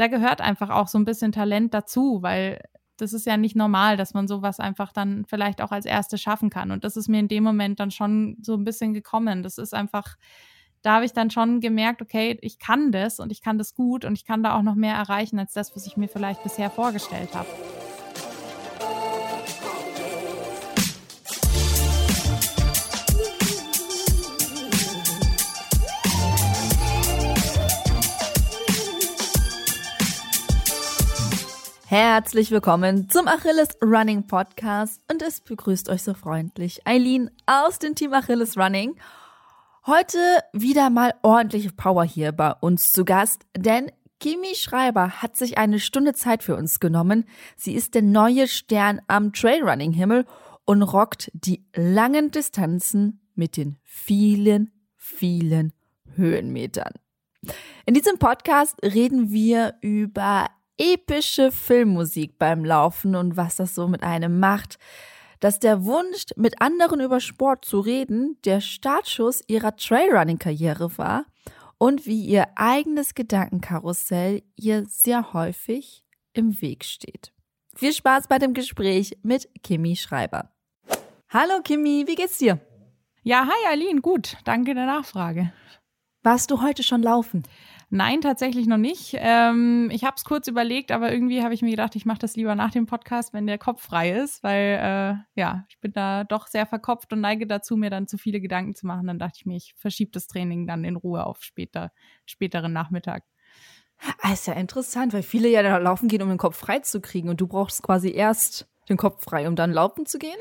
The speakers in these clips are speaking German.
da gehört einfach auch so ein bisschen Talent dazu, weil das ist ja nicht normal, dass man sowas einfach dann vielleicht auch als Erste schaffen kann. Und das ist mir in dem Moment dann schon so ein bisschen gekommen. Das ist einfach, da habe ich dann schon gemerkt, okay, ich kann das und ich kann das gut und ich kann da auch noch mehr erreichen als das, was ich mir vielleicht bisher vorgestellt habe. Herzlich willkommen zum Achilles Running Podcast und es begrüßt euch so freundlich Eileen aus dem Team Achilles Running. Heute wieder mal ordentliche Power hier bei uns zu Gast, denn Kimi Schreiber hat sich eine Stunde Zeit für uns genommen. Sie ist der neue Stern am Trailrunning-Himmel und rockt die langen Distanzen mit den vielen, vielen Höhenmetern. In diesem Podcast reden wir über epische Filmmusik beim Laufen und was das so mit einem macht, dass der Wunsch, mit anderen über Sport zu reden, der Startschuss ihrer Trailrunning-Karriere war und wie ihr eigenes Gedankenkarussell ihr sehr häufig im Weg steht. Viel Spaß bei dem Gespräch mit Kimi Schreiber. Hallo Kimi, wie geht's dir? Ja, hi Aline, gut, danke der Nachfrage. Warst du heute schon laufen? Nein, tatsächlich noch nicht. Ähm, ich habe es kurz überlegt, aber irgendwie habe ich mir gedacht, ich mache das lieber nach dem Podcast, wenn der Kopf frei ist, weil äh, ja, ich bin da doch sehr verkopft und neige dazu, mir dann zu viele Gedanken zu machen. Dann dachte ich mir, ich verschiebe das Training dann in Ruhe auf später, späteren Nachmittag. Ah, ist ja interessant, weil viele ja da laufen gehen, um den Kopf frei zu kriegen und du brauchst quasi erst den Kopf frei, um dann laufen zu gehen?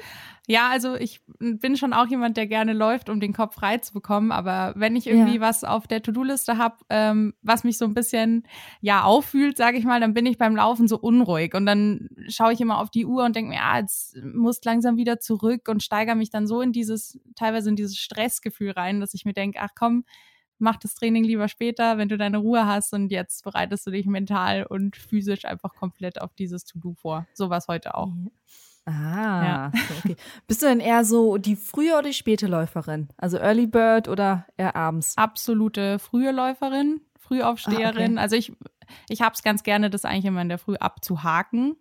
Ja, also ich bin schon auch jemand, der gerne läuft, um den Kopf frei zu bekommen. Aber wenn ich irgendwie ja. was auf der To-Do-Liste habe, ähm, was mich so ein bisschen ja auffühlt, sage ich mal, dann bin ich beim Laufen so unruhig und dann schaue ich immer auf die Uhr und denke mir, ja, jetzt muss langsam wieder zurück und steigere mich dann so in dieses teilweise in dieses Stressgefühl rein, dass ich mir denke, ach komm, mach das Training lieber später, wenn du deine Ruhe hast und jetzt bereitest du dich mental und physisch einfach komplett auf dieses To-Do vor. So war es heute auch. Ah, ja. okay. Bist du denn eher so die frühe oder die späte Läuferin? Also Early Bird oder eher abends? Absolute frühe Läuferin, Frühaufsteherin. Ah, okay. Also ich, ich habe es ganz gerne, das eigentlich immer in der Früh abzuhaken.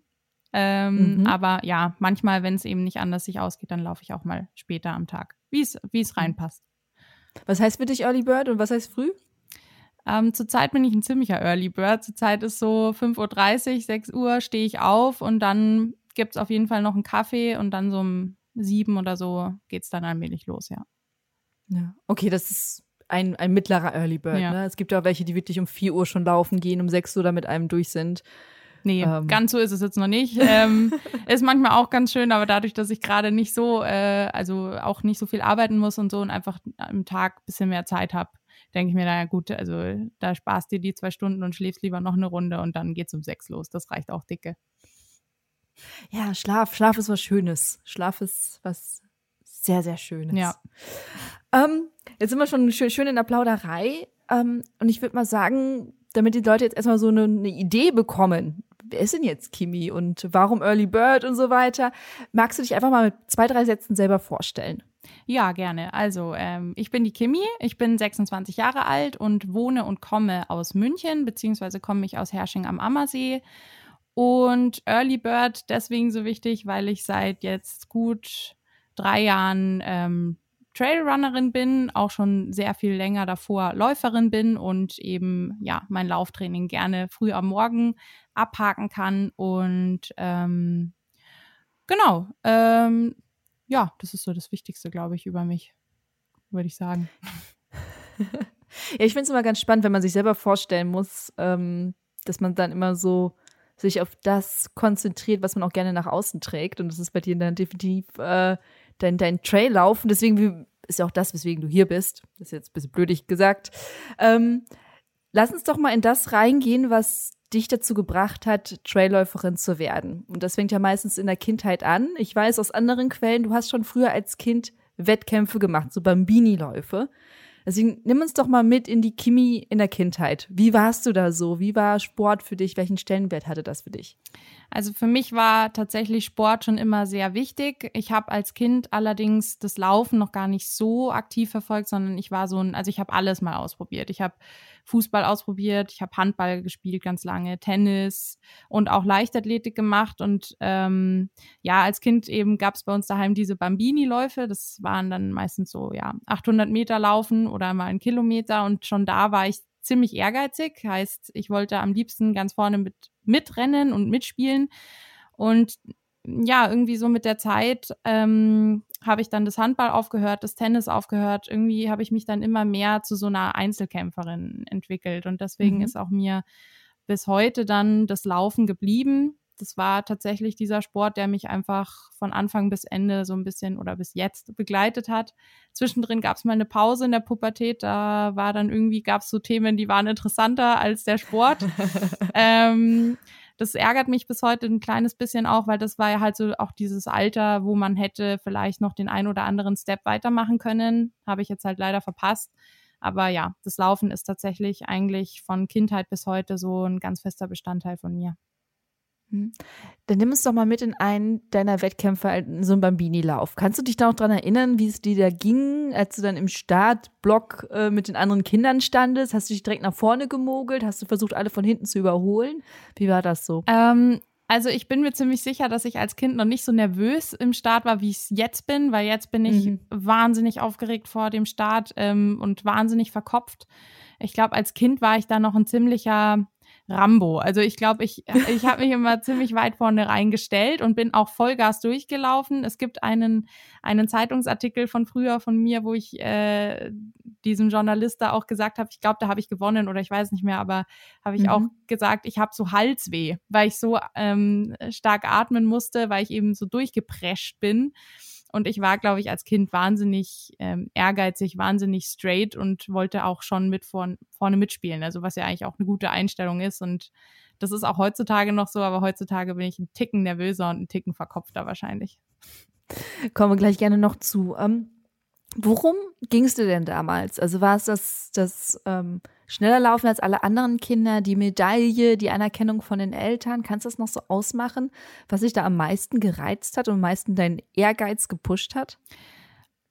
Ähm, mhm. Aber ja, manchmal, wenn es eben nicht anders sich ausgeht, dann laufe ich auch mal später am Tag, wie es mhm. reinpasst. Was heißt für dich Early Bird und was heißt früh? Ähm, zurzeit bin ich ein ziemlicher Early Bird. Zurzeit ist so 5.30 Uhr, 6 Uhr stehe ich auf und dann gibt es auf jeden Fall noch einen Kaffee und dann so um sieben oder so geht es dann allmählich los, ja. Ja, okay, das ist ein, ein mittlerer Early Bird. Ja. Ne? Es gibt ja auch welche, die wirklich um 4 Uhr schon laufen gehen, um 6 Uhr damit einem durch sind. Nee, ähm. ganz so ist es jetzt noch nicht. ähm, ist manchmal auch ganz schön, aber dadurch, dass ich gerade nicht so, äh, also auch nicht so viel arbeiten muss und so und einfach am Tag ein bisschen mehr Zeit habe, denke ich mir, naja gut, also da sparst dir die zwei Stunden und schläfst lieber noch eine Runde und dann geht's um sechs los. Das reicht auch dicke. Ja, Schlaf, Schlaf ist was Schönes. Schlaf ist was sehr, sehr Schönes. Ja. Ähm, jetzt sind wir schon schön, schön in der Plauderei. Ähm, und ich würde mal sagen, damit die Leute jetzt erstmal so eine, eine, Idee bekommen, wer ist denn jetzt Kimi und warum Early Bird und so weiter, magst du dich einfach mal mit zwei, drei Sätzen selber vorstellen? Ja, gerne. Also, ähm, ich bin die Kimi, ich bin 26 Jahre alt und wohne und komme aus München, beziehungsweise komme ich aus Hersching am Ammersee und Early Bird deswegen so wichtig, weil ich seit jetzt gut drei Jahren ähm, Trailrunnerin bin, auch schon sehr viel länger davor Läuferin bin und eben ja mein Lauftraining gerne früh am Morgen abhaken kann. Und ähm, genau, ähm, ja, das ist so das Wichtigste, glaube ich, über mich, würde ich sagen. ja, ich finde es immer ganz spannend, wenn man sich selber vorstellen muss, ähm, dass man dann immer so sich auf das konzentriert, was man auch gerne nach außen trägt. Und das ist bei dir dann definitiv äh, dein, dein Trail-Laufen. Deswegen ist ja auch das, weswegen du hier bist. Das ist jetzt ein bisschen blödig gesagt. Ähm, lass uns doch mal in das reingehen, was dich dazu gebracht hat, Trailläuferin zu werden. Und das fängt ja meistens in der Kindheit an. Ich weiß aus anderen Quellen, du hast schon früher als Kind Wettkämpfe gemacht, so Bambini-Läufe. Deswegen nimm uns doch mal mit in die Kimi in der Kindheit. Wie warst du da so? Wie war Sport für dich? Welchen Stellenwert hatte das für dich? Also für mich war tatsächlich Sport schon immer sehr wichtig. Ich habe als Kind allerdings das Laufen noch gar nicht so aktiv verfolgt, sondern ich war so ein, also ich habe alles mal ausprobiert. Ich habe Fußball ausprobiert, ich habe Handball gespielt ganz lange, Tennis und auch Leichtathletik gemacht. Und ähm, ja, als Kind eben gab es bei uns daheim diese Bambini-Läufe. Das waren dann meistens so, ja, 800 Meter laufen oder mal einen Kilometer. Und schon da war ich ziemlich ehrgeizig. Heißt, ich wollte am liebsten ganz vorne mit mitrennen und mitspielen. Und ja, irgendwie so mit der Zeit ähm, habe ich dann das Handball aufgehört, das Tennis aufgehört. Irgendwie habe ich mich dann immer mehr zu so einer Einzelkämpferin entwickelt. Und deswegen mhm. ist auch mir bis heute dann das Laufen geblieben. Das war tatsächlich dieser Sport, der mich einfach von Anfang bis Ende so ein bisschen oder bis jetzt begleitet hat. Zwischendrin gab es mal eine Pause in der Pubertät. Da war dann irgendwie, gab es so Themen, die waren interessanter als der Sport. ähm, das ärgert mich bis heute ein kleines bisschen auch, weil das war ja halt so auch dieses Alter, wo man hätte vielleicht noch den ein oder anderen Step weitermachen können. Habe ich jetzt halt leider verpasst. Aber ja, das Laufen ist tatsächlich eigentlich von Kindheit bis heute so ein ganz fester Bestandteil von mir. Hm. Dann nimm uns doch mal mit in einen deiner Wettkämpfe, so ein Bambini-Lauf. Kannst du dich da noch dran erinnern, wie es dir da ging, als du dann im Startblock äh, mit den anderen Kindern standest? Hast du dich direkt nach vorne gemogelt? Hast du versucht, alle von hinten zu überholen? Wie war das so? Ähm, also ich bin mir ziemlich sicher, dass ich als Kind noch nicht so nervös im Start war, wie ich es jetzt bin, weil jetzt bin ich mhm. wahnsinnig aufgeregt vor dem Start ähm, und wahnsinnig verkopft. Ich glaube, als Kind war ich da noch ein ziemlicher Rambo. Also ich glaube, ich, ich habe mich immer ziemlich weit vorne reingestellt und bin auch Vollgas durchgelaufen. Es gibt einen, einen Zeitungsartikel von früher von mir, wo ich äh, diesem Journalist da auch gesagt habe, ich glaube, da habe ich gewonnen oder ich weiß nicht mehr, aber habe ich mhm. auch gesagt, ich habe so Halsweh, weil ich so ähm, stark atmen musste, weil ich eben so durchgeprescht bin. Und ich war, glaube ich, als Kind wahnsinnig ähm, ehrgeizig, wahnsinnig straight und wollte auch schon mit vorn, vorne mitspielen. Also was ja eigentlich auch eine gute Einstellung ist. Und das ist auch heutzutage noch so, aber heutzutage bin ich ein Ticken nervöser und ein Ticken verkopfter wahrscheinlich. Kommen wir gleich gerne noch zu. Ähm, worum ging es dir denn damals? Also war es das, das ähm, schneller laufen als alle anderen Kinder, die Medaille, die Anerkennung von den Eltern. Kannst du das noch so ausmachen, was sich da am meisten gereizt hat und am meisten deinen Ehrgeiz gepusht hat?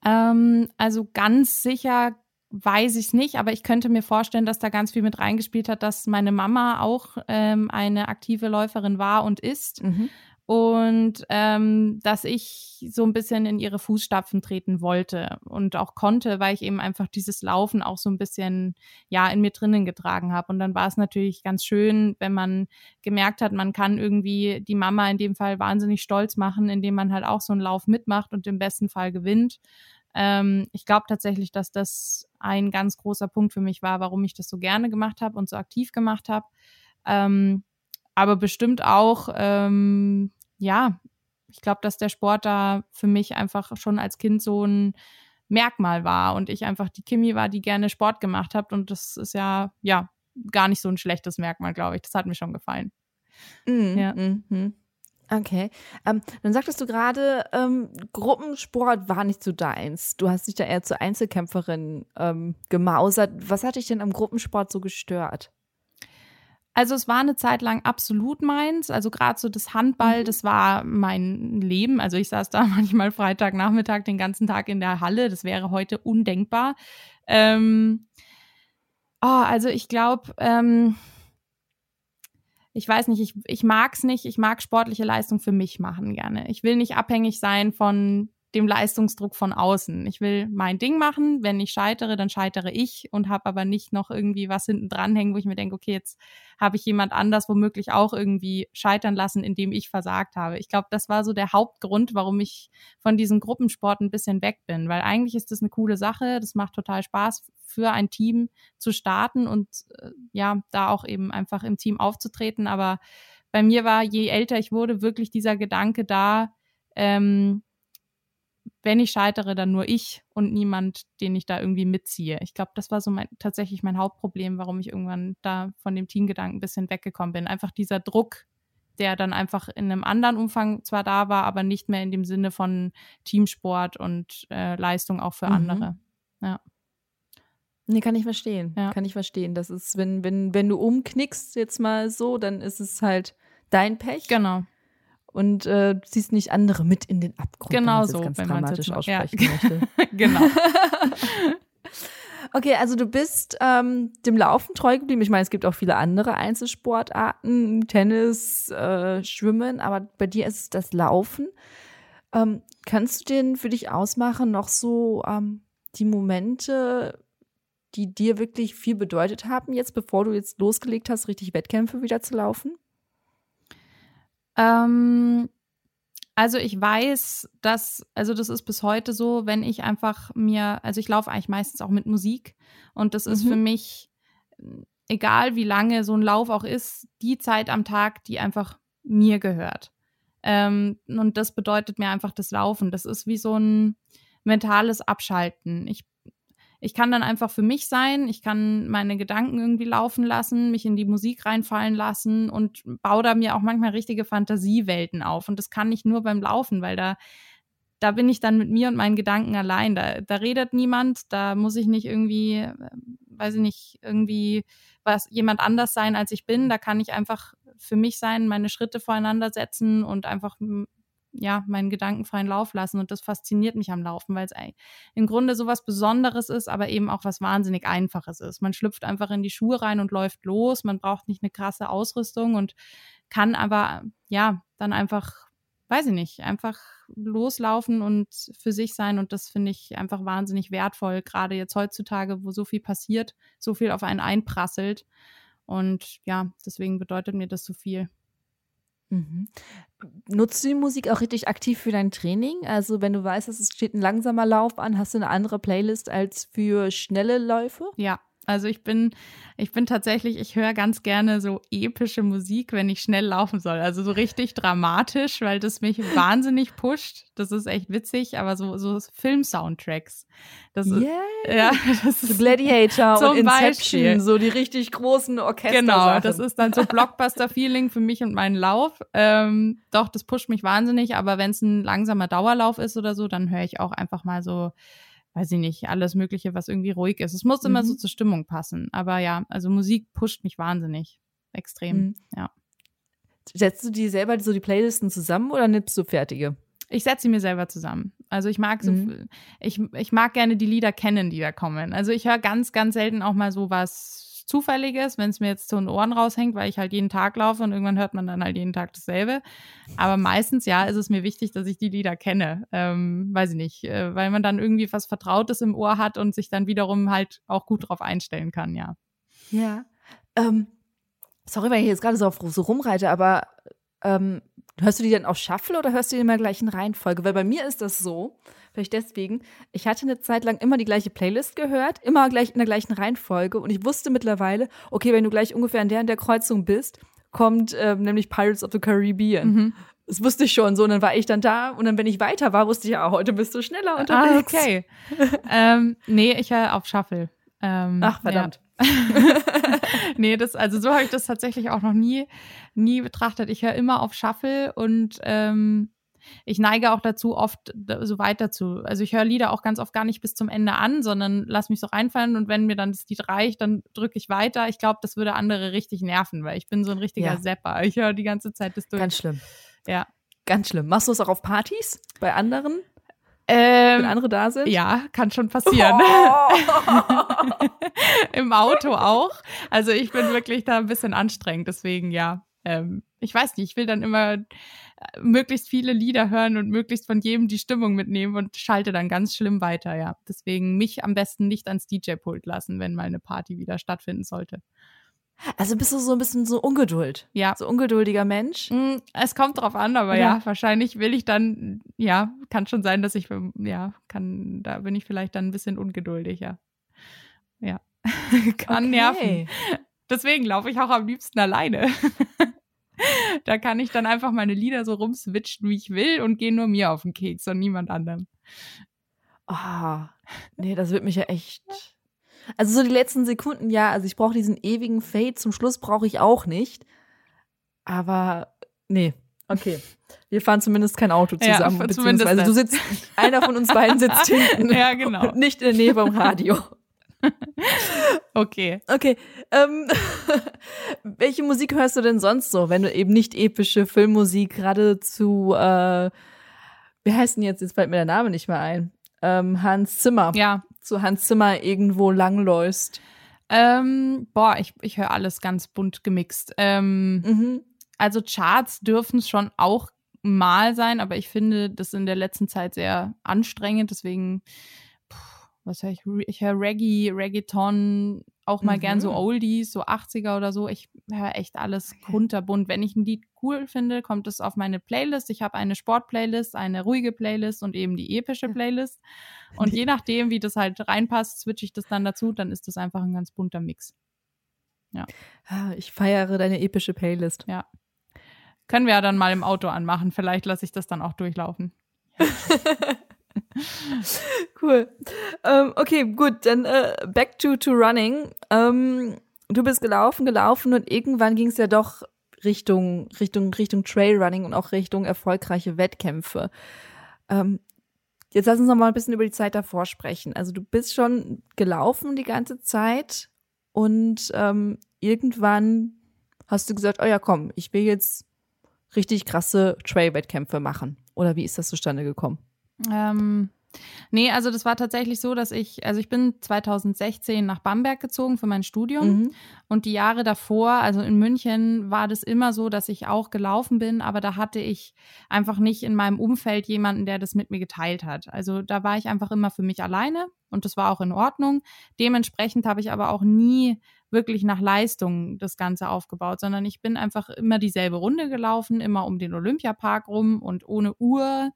Ähm, also ganz sicher weiß ich es nicht, aber ich könnte mir vorstellen, dass da ganz viel mit reingespielt hat, dass meine Mama auch ähm, eine aktive Läuferin war und ist. Mhm und ähm, dass ich so ein bisschen in ihre Fußstapfen treten wollte und auch konnte, weil ich eben einfach dieses Laufen auch so ein bisschen ja in mir drinnen getragen habe. Und dann war es natürlich ganz schön, wenn man gemerkt hat, man kann irgendwie die Mama in dem Fall wahnsinnig stolz machen, indem man halt auch so einen Lauf mitmacht und im besten Fall gewinnt. Ähm, ich glaube tatsächlich, dass das ein ganz großer Punkt für mich war, warum ich das so gerne gemacht habe und so aktiv gemacht habe. Ähm, aber bestimmt auch ähm, ja, ich glaube, dass der Sport da für mich einfach schon als Kind so ein Merkmal war und ich einfach die Kimi war, die gerne Sport gemacht hat und das ist ja, ja, gar nicht so ein schlechtes Merkmal, glaube ich. Das hat mir schon gefallen. Mm, ja. Mm Okay. Ähm, dann sagtest du gerade, ähm, Gruppensport war nicht so deins. Du hast dich da eher zur Einzelkämpferin ähm, gemausert. Was hat dich denn am Gruppensport so gestört? Also es war eine Zeit lang absolut meins. Also gerade so das Handball, mhm. das war mein Leben. Also ich saß da manchmal Freitagnachmittag den ganzen Tag in der Halle. Das wäre heute undenkbar. Ähm, oh, also ich glaube, ähm, ich weiß nicht, ich, ich mag es nicht. Ich mag sportliche Leistung für mich machen gerne. Ich will nicht abhängig sein von dem Leistungsdruck von außen. Ich will mein Ding machen. Wenn ich scheitere, dann scheitere ich und habe aber nicht noch irgendwie was hinten dranhängen, wo ich mir denke, okay, jetzt habe ich jemand anders womöglich auch irgendwie scheitern lassen, indem ich versagt habe. Ich glaube, das war so der Hauptgrund, warum ich von diesem Gruppensport ein bisschen weg bin, weil eigentlich ist das eine coole Sache. Das macht total Spaß für ein Team zu starten und äh, ja, da auch eben einfach im Team aufzutreten. Aber bei mir war, je älter ich wurde, wirklich dieser Gedanke da, ähm, wenn ich scheitere, dann nur ich und niemand, den ich da irgendwie mitziehe. Ich glaube, das war so mein, tatsächlich mein Hauptproblem, warum ich irgendwann da von dem Teamgedanken ein bisschen weggekommen bin. Einfach dieser Druck, der dann einfach in einem anderen Umfang zwar da war, aber nicht mehr in dem Sinne von Teamsport und äh, Leistung auch für mhm. andere. Ja. Nee, kann ich verstehen. Ja. Kann ich verstehen. Das ist, wenn, wenn, wenn du umknickst jetzt mal so, dann ist es halt dein Pech. Genau und äh, ziehst nicht andere mit in den Abgrund. Genau so, ganz wenn dramatisch aussprechen ja. möchte. genau. Okay, also du bist ähm, dem Laufen treu geblieben. Ich meine, es gibt auch viele andere Einzelsportarten, Tennis, äh, Schwimmen, aber bei dir ist es das Laufen. Ähm, kannst du den für dich ausmachen, noch so ähm, die Momente, die dir wirklich viel bedeutet haben, jetzt bevor du jetzt losgelegt hast, richtig Wettkämpfe wieder zu laufen? Ähm, also ich weiß, dass, also das ist bis heute so, wenn ich einfach mir, also ich laufe eigentlich meistens auch mit Musik und das ist mhm. für mich, egal wie lange so ein Lauf auch ist, die Zeit am Tag, die einfach mir gehört. Ähm, und das bedeutet mir einfach das Laufen. Das ist wie so ein mentales Abschalten. Ich ich kann dann einfach für mich sein, ich kann meine Gedanken irgendwie laufen lassen, mich in die Musik reinfallen lassen und baue da mir auch manchmal richtige Fantasiewelten auf. Und das kann ich nur beim Laufen, weil da, da bin ich dann mit mir und meinen Gedanken allein. Da, da redet niemand, da muss ich nicht irgendwie, äh, weiß ich nicht, irgendwie was jemand anders sein, als ich bin. Da kann ich einfach für mich sein, meine Schritte voreinander setzen und einfach ja, meinen gedankenfreien Lauf lassen. Und das fasziniert mich am Laufen, weil es im Grunde so was Besonderes ist, aber eben auch was wahnsinnig Einfaches ist. Man schlüpft einfach in die Schuhe rein und läuft los. Man braucht nicht eine krasse Ausrüstung und kann aber, ja, dann einfach, weiß ich nicht, einfach loslaufen und für sich sein. Und das finde ich einfach wahnsinnig wertvoll, gerade jetzt heutzutage, wo so viel passiert, so viel auf einen einprasselt. Und ja, deswegen bedeutet mir das so viel. Mhm. Nutzt du die Musik auch richtig aktiv für dein Training? Also wenn du weißt, dass es steht ein langsamer Lauf an, hast du eine andere Playlist als für schnelle Läufe? Ja, also ich bin, ich bin tatsächlich, ich höre ganz gerne so epische Musik, wenn ich schnell laufen soll. Also so richtig dramatisch, weil das mich wahnsinnig pusht. Das ist echt witzig, aber so, so Film-Soundtracks. Das ist, ja, das ist Gladiator und Inception, Beispiel. so die richtig großen Orchester. Genau, das ist dann so Blockbuster-Feeling für mich und meinen Lauf. Ähm, doch, das pusht mich wahnsinnig, aber wenn es ein langsamer Dauerlauf ist oder so, dann höre ich auch einfach mal so weiß ich nicht, alles Mögliche, was irgendwie ruhig ist. Es muss mhm. immer so mhm. zur Stimmung passen. Aber ja, also Musik pusht mich wahnsinnig. Extrem, mhm. ja. Setzt du die selber so die Playlisten zusammen oder nimmst du fertige? Ich setze sie mir selber zusammen. Also ich mag so, mhm. ich, ich mag gerne die Lieder kennen, die da kommen. Also ich höre ganz, ganz selten auch mal so was Zufälliges, wenn es mir jetzt zu den Ohren raushängt, weil ich halt jeden Tag laufe und irgendwann hört man dann halt jeden Tag dasselbe. Aber meistens, ja, ist es mir wichtig, dass ich die Lieder kenne. Ähm, weiß ich nicht, äh, weil man dann irgendwie was Vertrautes im Ohr hat und sich dann wiederum halt auch gut drauf einstellen kann, ja. Ja. Ähm, sorry, wenn ich jetzt gerade so, so rumreite, aber ähm, hörst du die dann auf Shuffle oder hörst du die immer gleich in Reihenfolge? Weil bei mir ist das so, vielleicht deswegen, ich hatte eine Zeit lang immer die gleiche Playlist gehört, immer gleich in der gleichen Reihenfolge und ich wusste mittlerweile, okay, wenn du gleich ungefähr in der in der Kreuzung bist, kommt ähm, nämlich Pirates of the Caribbean. Mhm. Das wusste ich schon so. Und dann war ich dann da und dann, wenn ich weiter war, wusste ich, ja, heute bist du schneller ah, unterwegs. Ah, okay. ähm, nee, ich höre auf Shuffle. Ähm, Ach, verdammt. Ja. nee, das, also so habe ich das tatsächlich auch noch nie, nie betrachtet. Ich höre immer auf Shuffle und ähm, ich neige auch dazu, oft so weiter zu. Also ich höre Lieder auch ganz oft gar nicht bis zum Ende an, sondern lass mich so reinfallen und wenn mir dann das Lied reicht, dann drücke ich weiter. Ich glaube, das würde andere richtig nerven, weil ich bin so ein richtiger ja. Zapper. Ich höre die ganze Zeit das durch. Ganz schlimm. Ja. Ganz schlimm. Machst du es auch auf Partys bei anderen? Ähm, Wenn andere da sind? Ja, kann schon passieren. Oh. Im Auto auch. Also ich bin wirklich da ein bisschen anstrengend, deswegen ja. Ähm, ich weiß nicht, ich will dann immer äh, möglichst viele Lieder hören und möglichst von jedem die Stimmung mitnehmen und schalte dann ganz schlimm weiter, ja. Deswegen mich am besten nicht ans DJ-Pult lassen, wenn mal eine Party wieder stattfinden sollte. Also bist du so ein bisschen so Ungeduld. Ja. So ungeduldiger Mensch. Mm, es kommt drauf an, aber ja. ja. wahrscheinlich will ich dann, ja, kann schon sein, dass ich, ja, kann, da bin ich vielleicht dann ein bisschen ungeduldiger. Ja. kann okay. nerven. Deswegen laufe ich auch am liebsten alleine. da kann ich dann einfach meine Lieder so rumswitchen, wie ich will und gehe nur mir auf den Keks und niemand anderem. Ah, oh, nee, das wird mich ja echt also so die letzten Sekunden, ja, also ich brauche diesen ewigen Fade, zum Schluss brauche ich auch nicht. Aber nee, okay. Wir fahren zumindest kein Auto zusammen, ja, beziehungsweise du sitzt, einer von uns beiden sitzt hinten. ja, genau. Nicht in der Nähe vom Radio. Okay. Okay. Ähm, welche Musik hörst du denn sonst so, wenn du eben nicht epische Filmmusik gerade zu, äh, wie heißt denn jetzt, jetzt fällt mir der Name nicht mehr ein, ähm, Hans Zimmer. Ja zu Hans Zimmer irgendwo langläufst? Ähm, boah, ich, ich höre alles ganz bunt gemixt. Ähm, mhm. Also Charts dürfen es schon auch mal sein, aber ich finde das in der letzten Zeit sehr anstrengend. Deswegen, was höre ich? Ich höre Reggae, Reggaeton, auch mal mhm. gern so mhm. Oldies, so 80er oder so. Ich höre echt alles kunterbunt. Wenn ich ein Lied cool finde, kommt es auf meine Playlist. Ich habe eine Sport-Playlist, eine ruhige Playlist und eben die epische Playlist. Und je nachdem, wie das halt reinpasst, switche ich das dann dazu, dann ist das einfach ein ganz bunter Mix. Ja. Ah, ich feiere deine epische Playlist. Ja. Können wir ja dann mal im Auto anmachen. Vielleicht lasse ich das dann auch durchlaufen. cool. Ähm, okay, gut, dann äh, back to, to running. Ähm, du bist gelaufen, gelaufen und irgendwann ging es ja doch Richtung, Richtung, Richtung Trailrunning und auch Richtung erfolgreiche Wettkämpfe. Ähm, jetzt lass uns noch mal ein bisschen über die Zeit davor sprechen. Also du bist schon gelaufen die ganze Zeit und ähm, irgendwann hast du gesagt, oh ja, komm, ich will jetzt richtig krasse Trail-Wettkämpfe machen. Oder wie ist das zustande gekommen? Ähm, nee, also das war tatsächlich so, dass ich, also ich bin 2016 nach Bamberg gezogen für mein Studium mhm. und die Jahre davor, also in München, war das immer so, dass ich auch gelaufen bin, aber da hatte ich einfach nicht in meinem Umfeld jemanden, der das mit mir geteilt hat. Also da war ich einfach immer für mich alleine und das war auch in Ordnung. Dementsprechend habe ich aber auch nie wirklich nach Leistung das Ganze aufgebaut, sondern ich bin einfach immer dieselbe Runde gelaufen, immer um den Olympiapark rum und ohne Uhr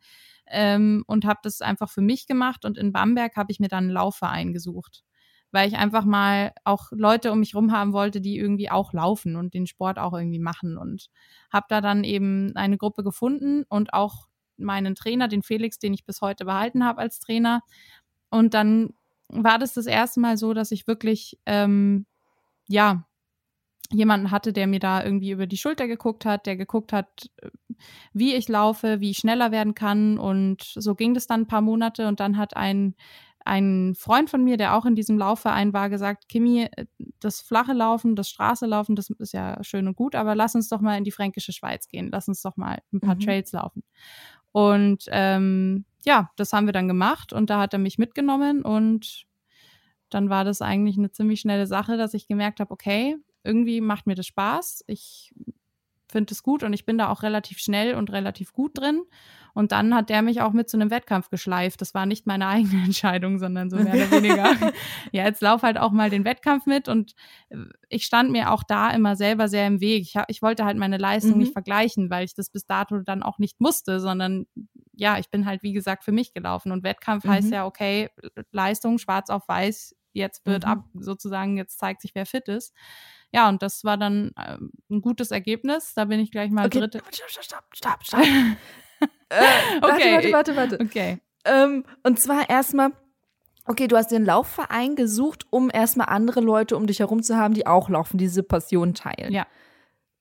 ähm, und habe das einfach für mich gemacht. Und in Bamberg habe ich mir dann einen Laufverein gesucht, weil ich einfach mal auch Leute um mich rum haben wollte, die irgendwie auch laufen und den Sport auch irgendwie machen. Und habe da dann eben eine Gruppe gefunden und auch meinen Trainer, den Felix, den ich bis heute behalten habe als Trainer. Und dann war das das erste Mal so, dass ich wirklich, ähm, ja, jemanden hatte, der mir da irgendwie über die Schulter geguckt hat, der geguckt hat, wie ich laufe, wie ich schneller werden kann. Und so ging das dann ein paar Monate. Und dann hat ein, ein Freund von mir, der auch in diesem Laufverein war, gesagt, Kimi, das flache Laufen, das Straße laufen, das ist ja schön und gut, aber lass uns doch mal in die fränkische Schweiz gehen. Lass uns doch mal ein paar mhm. Trails laufen. Und ähm, ja, das haben wir dann gemacht und da hat er mich mitgenommen und dann war das eigentlich eine ziemlich schnelle Sache, dass ich gemerkt habe, okay, irgendwie macht mir das Spaß. Ich finde es gut und ich bin da auch relativ schnell und relativ gut drin. Und dann hat der mich auch mit zu einem Wettkampf geschleift. Das war nicht meine eigene Entscheidung, sondern so mehr oder weniger. ja, jetzt lauf halt auch mal den Wettkampf mit. Und äh, ich stand mir auch da immer selber sehr im Weg. Ich, ich wollte halt meine Leistung mhm. nicht vergleichen, weil ich das bis dato dann auch nicht musste, sondern ja, ich bin halt, wie gesagt, für mich gelaufen. Und Wettkampf mhm. heißt ja, okay, Leistung, schwarz auf weiß, jetzt wird mhm. ab, sozusagen, jetzt zeigt sich, wer fit ist. Ja, und das war dann äh, ein gutes Ergebnis. Da bin ich gleich mal okay. dritte. Stopp, stopp, stopp, stopp. äh, okay. Warte, warte, warte, warte. Okay. Ähm, und zwar erstmal, okay, du hast den Laufverein gesucht, um erstmal andere Leute um dich herum zu haben, die auch laufen, diese Passion teilen. Ja.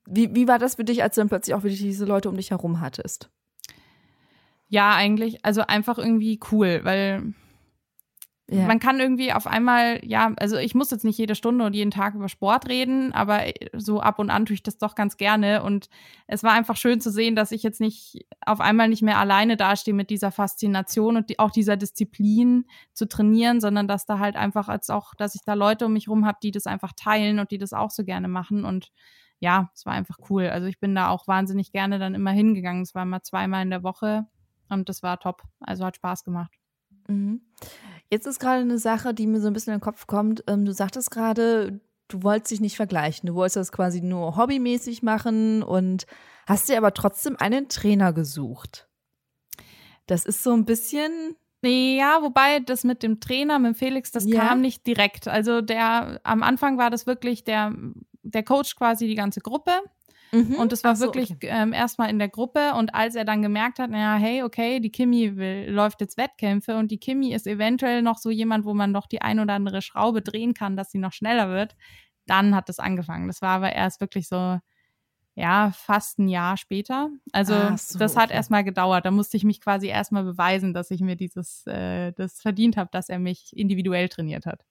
Wie, wie war das für dich, als du dann plötzlich auch wirklich diese Leute um dich herum hattest? Ja, eigentlich, also einfach irgendwie cool, weil ja. Man kann irgendwie auf einmal, ja, also ich muss jetzt nicht jede Stunde und jeden Tag über Sport reden, aber so ab und an tue ich das doch ganz gerne. Und es war einfach schön zu sehen, dass ich jetzt nicht auf einmal nicht mehr alleine dastehe mit dieser Faszination und die, auch dieser Disziplin zu trainieren, sondern dass da halt einfach als auch, dass ich da Leute um mich rum habe, die das einfach teilen und die das auch so gerne machen. Und ja, es war einfach cool. Also ich bin da auch wahnsinnig gerne dann immer hingegangen. Es war immer zweimal in der Woche und das war top. Also hat Spaß gemacht. Mhm. Jetzt ist gerade eine Sache, die mir so ein bisschen in den Kopf kommt. Ähm, du sagtest gerade, du wolltest dich nicht vergleichen. Du wolltest das quasi nur hobbymäßig machen und hast dir aber trotzdem einen Trainer gesucht. Das ist so ein bisschen. Ja, wobei das mit dem Trainer, mit Felix, das ja. kam nicht direkt. Also der, am Anfang war das wirklich der, der Coach quasi die ganze Gruppe. Mhm. Und es war so, wirklich okay. ähm, erstmal in der Gruppe. Und als er dann gemerkt hat, naja, hey, okay, die Kimi will, läuft jetzt Wettkämpfe und die Kimi ist eventuell noch so jemand, wo man noch die ein oder andere Schraube drehen kann, dass sie noch schneller wird, dann hat es angefangen. Das war aber erst wirklich so, ja, fast ein Jahr später. Also so, das hat okay. erstmal gedauert. Da musste ich mich quasi erstmal beweisen, dass ich mir dieses, äh, das verdient habe, dass er mich individuell trainiert hat.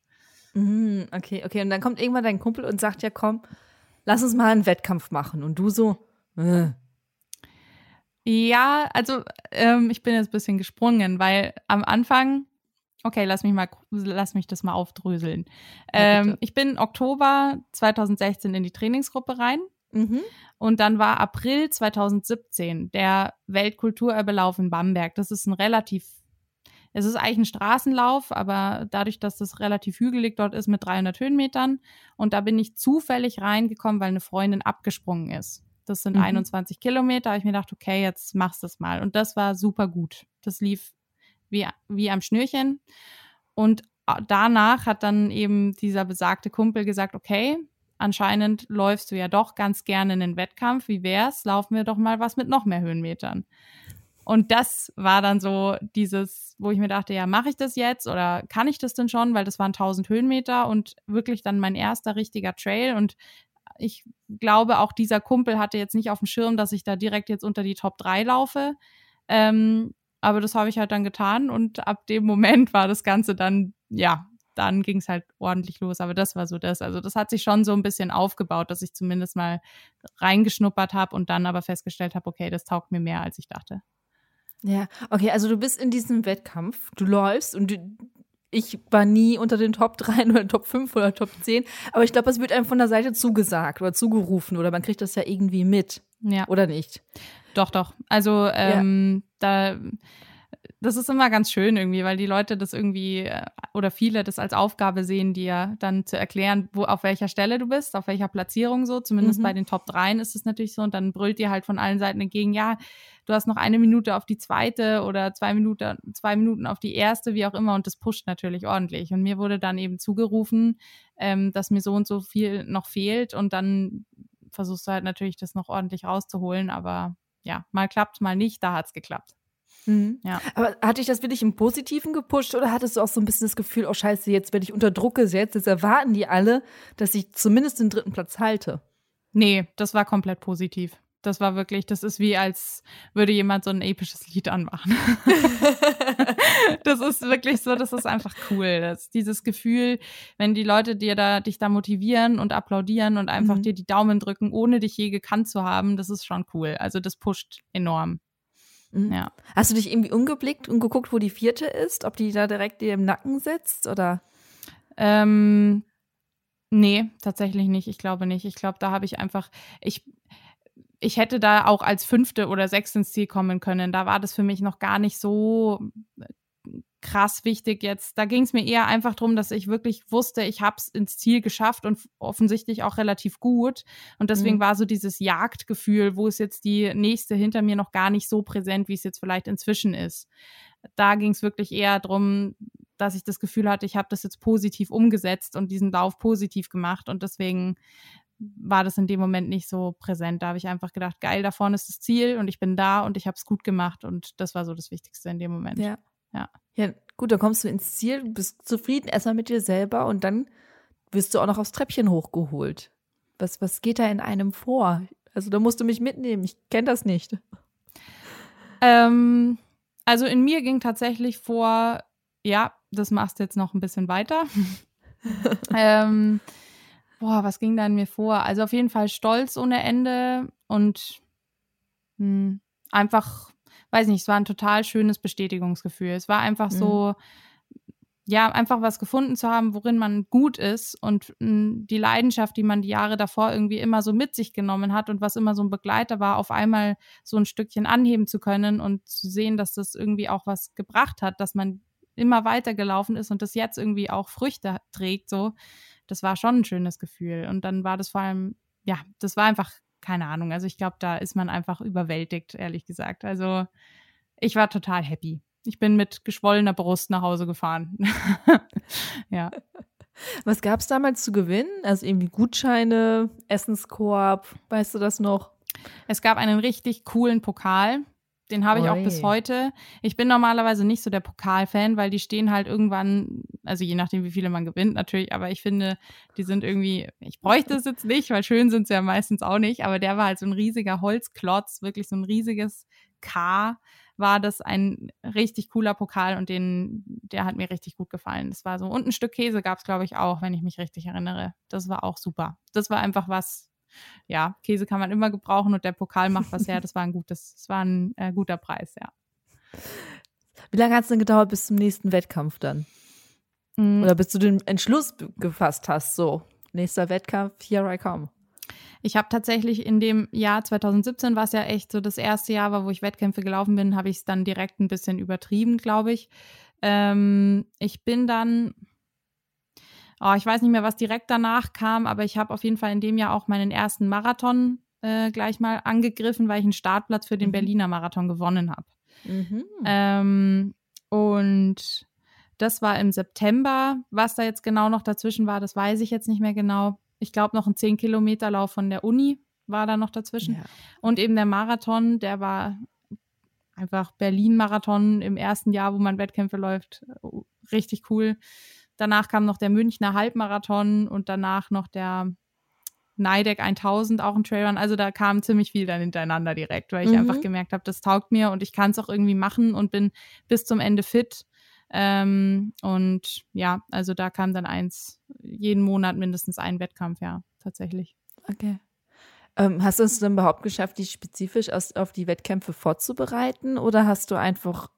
Mhm, okay, okay. Und dann kommt irgendwann dein Kumpel und sagt ja, komm, lass uns mal einen Wettkampf machen. Und du so, äh. Ja, also ähm, ich bin jetzt ein bisschen gesprungen, weil am Anfang Okay, lass mich mal, lass mich das mal aufdröseln. Ja, ähm, ich bin Oktober 2016 in die Trainingsgruppe rein. Mhm. Und dann war April 2017 der Weltkulturerbelauf in Bamberg. Das ist ein relativ, es ist eigentlich ein Straßenlauf, aber dadurch, dass das relativ hügelig dort ist mit 300 Höhenmetern. Und da bin ich zufällig reingekommen, weil eine Freundin abgesprungen ist. Das sind mhm. 21 Kilometer. Da habe ich mir gedacht, okay, jetzt machst du es mal. Und das war super gut. Das lief wie, wie am Schnürchen. Und danach hat dann eben dieser besagte Kumpel gesagt, okay, anscheinend läufst du ja doch ganz gerne in den Wettkampf. Wie wär's? Laufen wir doch mal was mit noch mehr Höhenmetern. Und das war dann so dieses, wo ich mir dachte, ja, mache ich das jetzt oder kann ich das denn schon? Weil das waren 1000 Höhenmeter und wirklich dann mein erster richtiger Trail. Und ich glaube, auch dieser Kumpel hatte jetzt nicht auf dem Schirm, dass ich da direkt jetzt unter die Top 3 laufe. Ähm, aber das habe ich halt dann getan und ab dem Moment war das Ganze dann, ja, dann ging es halt ordentlich los. Aber das war so das. Also das hat sich schon so ein bisschen aufgebaut, dass ich zumindest mal reingeschnuppert habe und dann aber festgestellt habe, okay, das taugt mir mehr, als ich dachte. Ja, okay, also du bist in diesem Wettkampf, du läufst und du, ich war nie unter den Top 3 oder Top 5 oder Top 10, aber ich glaube, es wird einem von der Seite zugesagt oder zugerufen oder man kriegt das ja irgendwie mit. Ja. Oder nicht? Doch, doch. Also ähm, ja. da das ist immer ganz schön irgendwie, weil die Leute das irgendwie äh, oder viele das als Aufgabe sehen, dir dann zu erklären, wo auf welcher Stelle du bist, auf welcher Platzierung so. Zumindest mhm. bei den Top 3 ist es natürlich so. Und dann brüllt dir halt von allen Seiten entgegen, ja, du hast noch eine Minute auf die zweite oder zwei Minuten, zwei Minuten auf die erste, wie auch immer. Und das pusht natürlich ordentlich. Und mir wurde dann eben zugerufen, ähm, dass mir so und so viel noch fehlt. Und dann versuchst du halt natürlich, das noch ordentlich rauszuholen. Aber ja, mal klappt, mal nicht. Da hat es geklappt. Mhm. Ja. Aber hat dich das wirklich im Positiven gepusht oder hattest du auch so ein bisschen das Gefühl, oh Scheiße, jetzt werde ich unter Druck gesetzt, jetzt erwarten die alle, dass ich zumindest den dritten Platz halte? Nee, das war komplett positiv. Das war wirklich, das ist wie als würde jemand so ein episches Lied anmachen. das ist wirklich so, das ist einfach cool. Das, dieses Gefühl, wenn die Leute dir da, dich da motivieren und applaudieren und einfach mhm. dir die Daumen drücken, ohne dich je gekannt zu haben, das ist schon cool. Also das pusht enorm. Mhm. Ja. Hast du dich irgendwie umgeblickt und geguckt, wo die vierte ist? Ob die da direkt dir im Nacken sitzt oder? Ähm, nee, tatsächlich nicht. Ich glaube nicht. Ich glaube, da habe ich einfach, ich, ich hätte da auch als fünfte oder sechste ins Ziel kommen können. Da war das für mich noch gar nicht so krass wichtig jetzt. Da ging es mir eher einfach darum, dass ich wirklich wusste, ich habe es ins Ziel geschafft und offensichtlich auch relativ gut. Und deswegen mhm. war so dieses Jagdgefühl, wo ist jetzt die nächste hinter mir noch gar nicht so präsent, wie es jetzt vielleicht inzwischen ist. Da ging es wirklich eher darum, dass ich das Gefühl hatte, ich habe das jetzt positiv umgesetzt und diesen Lauf positiv gemacht. Und deswegen war das in dem Moment nicht so präsent. Da habe ich einfach gedacht, geil, da vorne ist das Ziel und ich bin da und ich habe es gut gemacht. Und das war so das Wichtigste in dem Moment. Ja. Ja. Ja, gut, dann kommst du ins Ziel, bist zufrieden erstmal mit dir selber und dann wirst du auch noch aufs Treppchen hochgeholt. Was, was geht da in einem vor? Also da musst du mich mitnehmen. Ich kenne das nicht. Ähm, also in mir ging tatsächlich vor, ja, das machst du jetzt noch ein bisschen weiter. ähm, boah, was ging da in mir vor? Also auf jeden Fall Stolz ohne Ende und mh, hm, einfach weiß nicht, es war ein total schönes Bestätigungsgefühl. Es war einfach mhm. so, ja, einfach was gefunden zu haben, worin man gut ist und mh, hm, die Leidenschaft, die man die Jahre davor irgendwie immer so mit sich genommen hat und was immer so ein Begleiter war, auf einmal so ein Stückchen anheben zu können und zu sehen, dass das irgendwie auch was gebracht hat, dass man immer weitergelaufen ist und das jetzt irgendwie auch Früchte trägt, so. Das war schon ein schönes Gefühl. Und dann war das vor allem, ja, das war einfach keine Ahnung. Also ich glaube, da ist man einfach überwältigt, ehrlich gesagt. Also ich war total happy. Ich bin mit geschwollener Brust nach Hause gefahren. ja. Was gab es damals zu gewinnen? Also irgendwie Gutscheine, Essenskorb, weißt du das noch? Es gab einen richtig coolen Pokal. Den habe ich Oi. auch bis heute. Ich bin normalerweise nicht so der Pokalfan, weil die stehen halt irgendwann, also je nachdem, wie viele man gewinnt natürlich, aber ich finde, die sind irgendwie, ich bräuchte es jetzt nicht, weil schön sind sie ja meistens auch nicht, aber der war halt so ein riesiger Holzklotz, wirklich so ein riesiges K war das ein richtig cooler Pokal und den, der hat mir richtig gut gefallen. Das war so, und ein Stück Käse gab es, glaube ich, auch, wenn ich mich richtig erinnere. Das war auch super. Das war einfach was, ja, Käse kann man immer gebrauchen und der Pokal macht was her. Das war ein gutes, das war ein äh, guter Preis, ja. Wie lange hat es denn gedauert bis zum nächsten Wettkampf dann? Mhm. Oder bis du den Entschluss gefasst hast, so, nächster Wettkampf, here I come. Ich habe tatsächlich in dem Jahr 2017, was ja echt so das erste Jahr war, wo ich Wettkämpfe gelaufen bin, habe ich es dann direkt ein bisschen übertrieben, glaube ich. Ähm, ich bin dann, oh, ich weiß nicht mehr, was direkt danach kam, aber ich habe auf jeden Fall in dem Jahr auch meinen ersten Marathon äh, gleich mal angegriffen, weil ich einen Startplatz für den mhm. Berliner Marathon gewonnen habe. Mhm. Ähm, und das war im September. Was da jetzt genau noch dazwischen war, das weiß ich jetzt nicht mehr genau. Ich glaube, noch ein 10-Kilometer-Lauf von der Uni war da noch dazwischen. Ja. Und eben der Marathon, der war einfach Berlin-Marathon im ersten Jahr, wo man Wettkämpfe läuft. Richtig cool. Danach kam noch der Münchner Halbmarathon und danach noch der Neideck 1000, auch ein Trailrun. Also da kam ziemlich viel dann hintereinander direkt, weil ich mhm. einfach gemerkt habe, das taugt mir und ich kann es auch irgendwie machen und bin bis zum Ende fit. Ähm, und ja, also da kam dann eins, jeden Monat mindestens ein Wettkampf, ja, tatsächlich. Okay. Ähm, hast du es denn überhaupt geschafft, dich spezifisch auf die Wettkämpfe vorzubereiten oder hast du einfach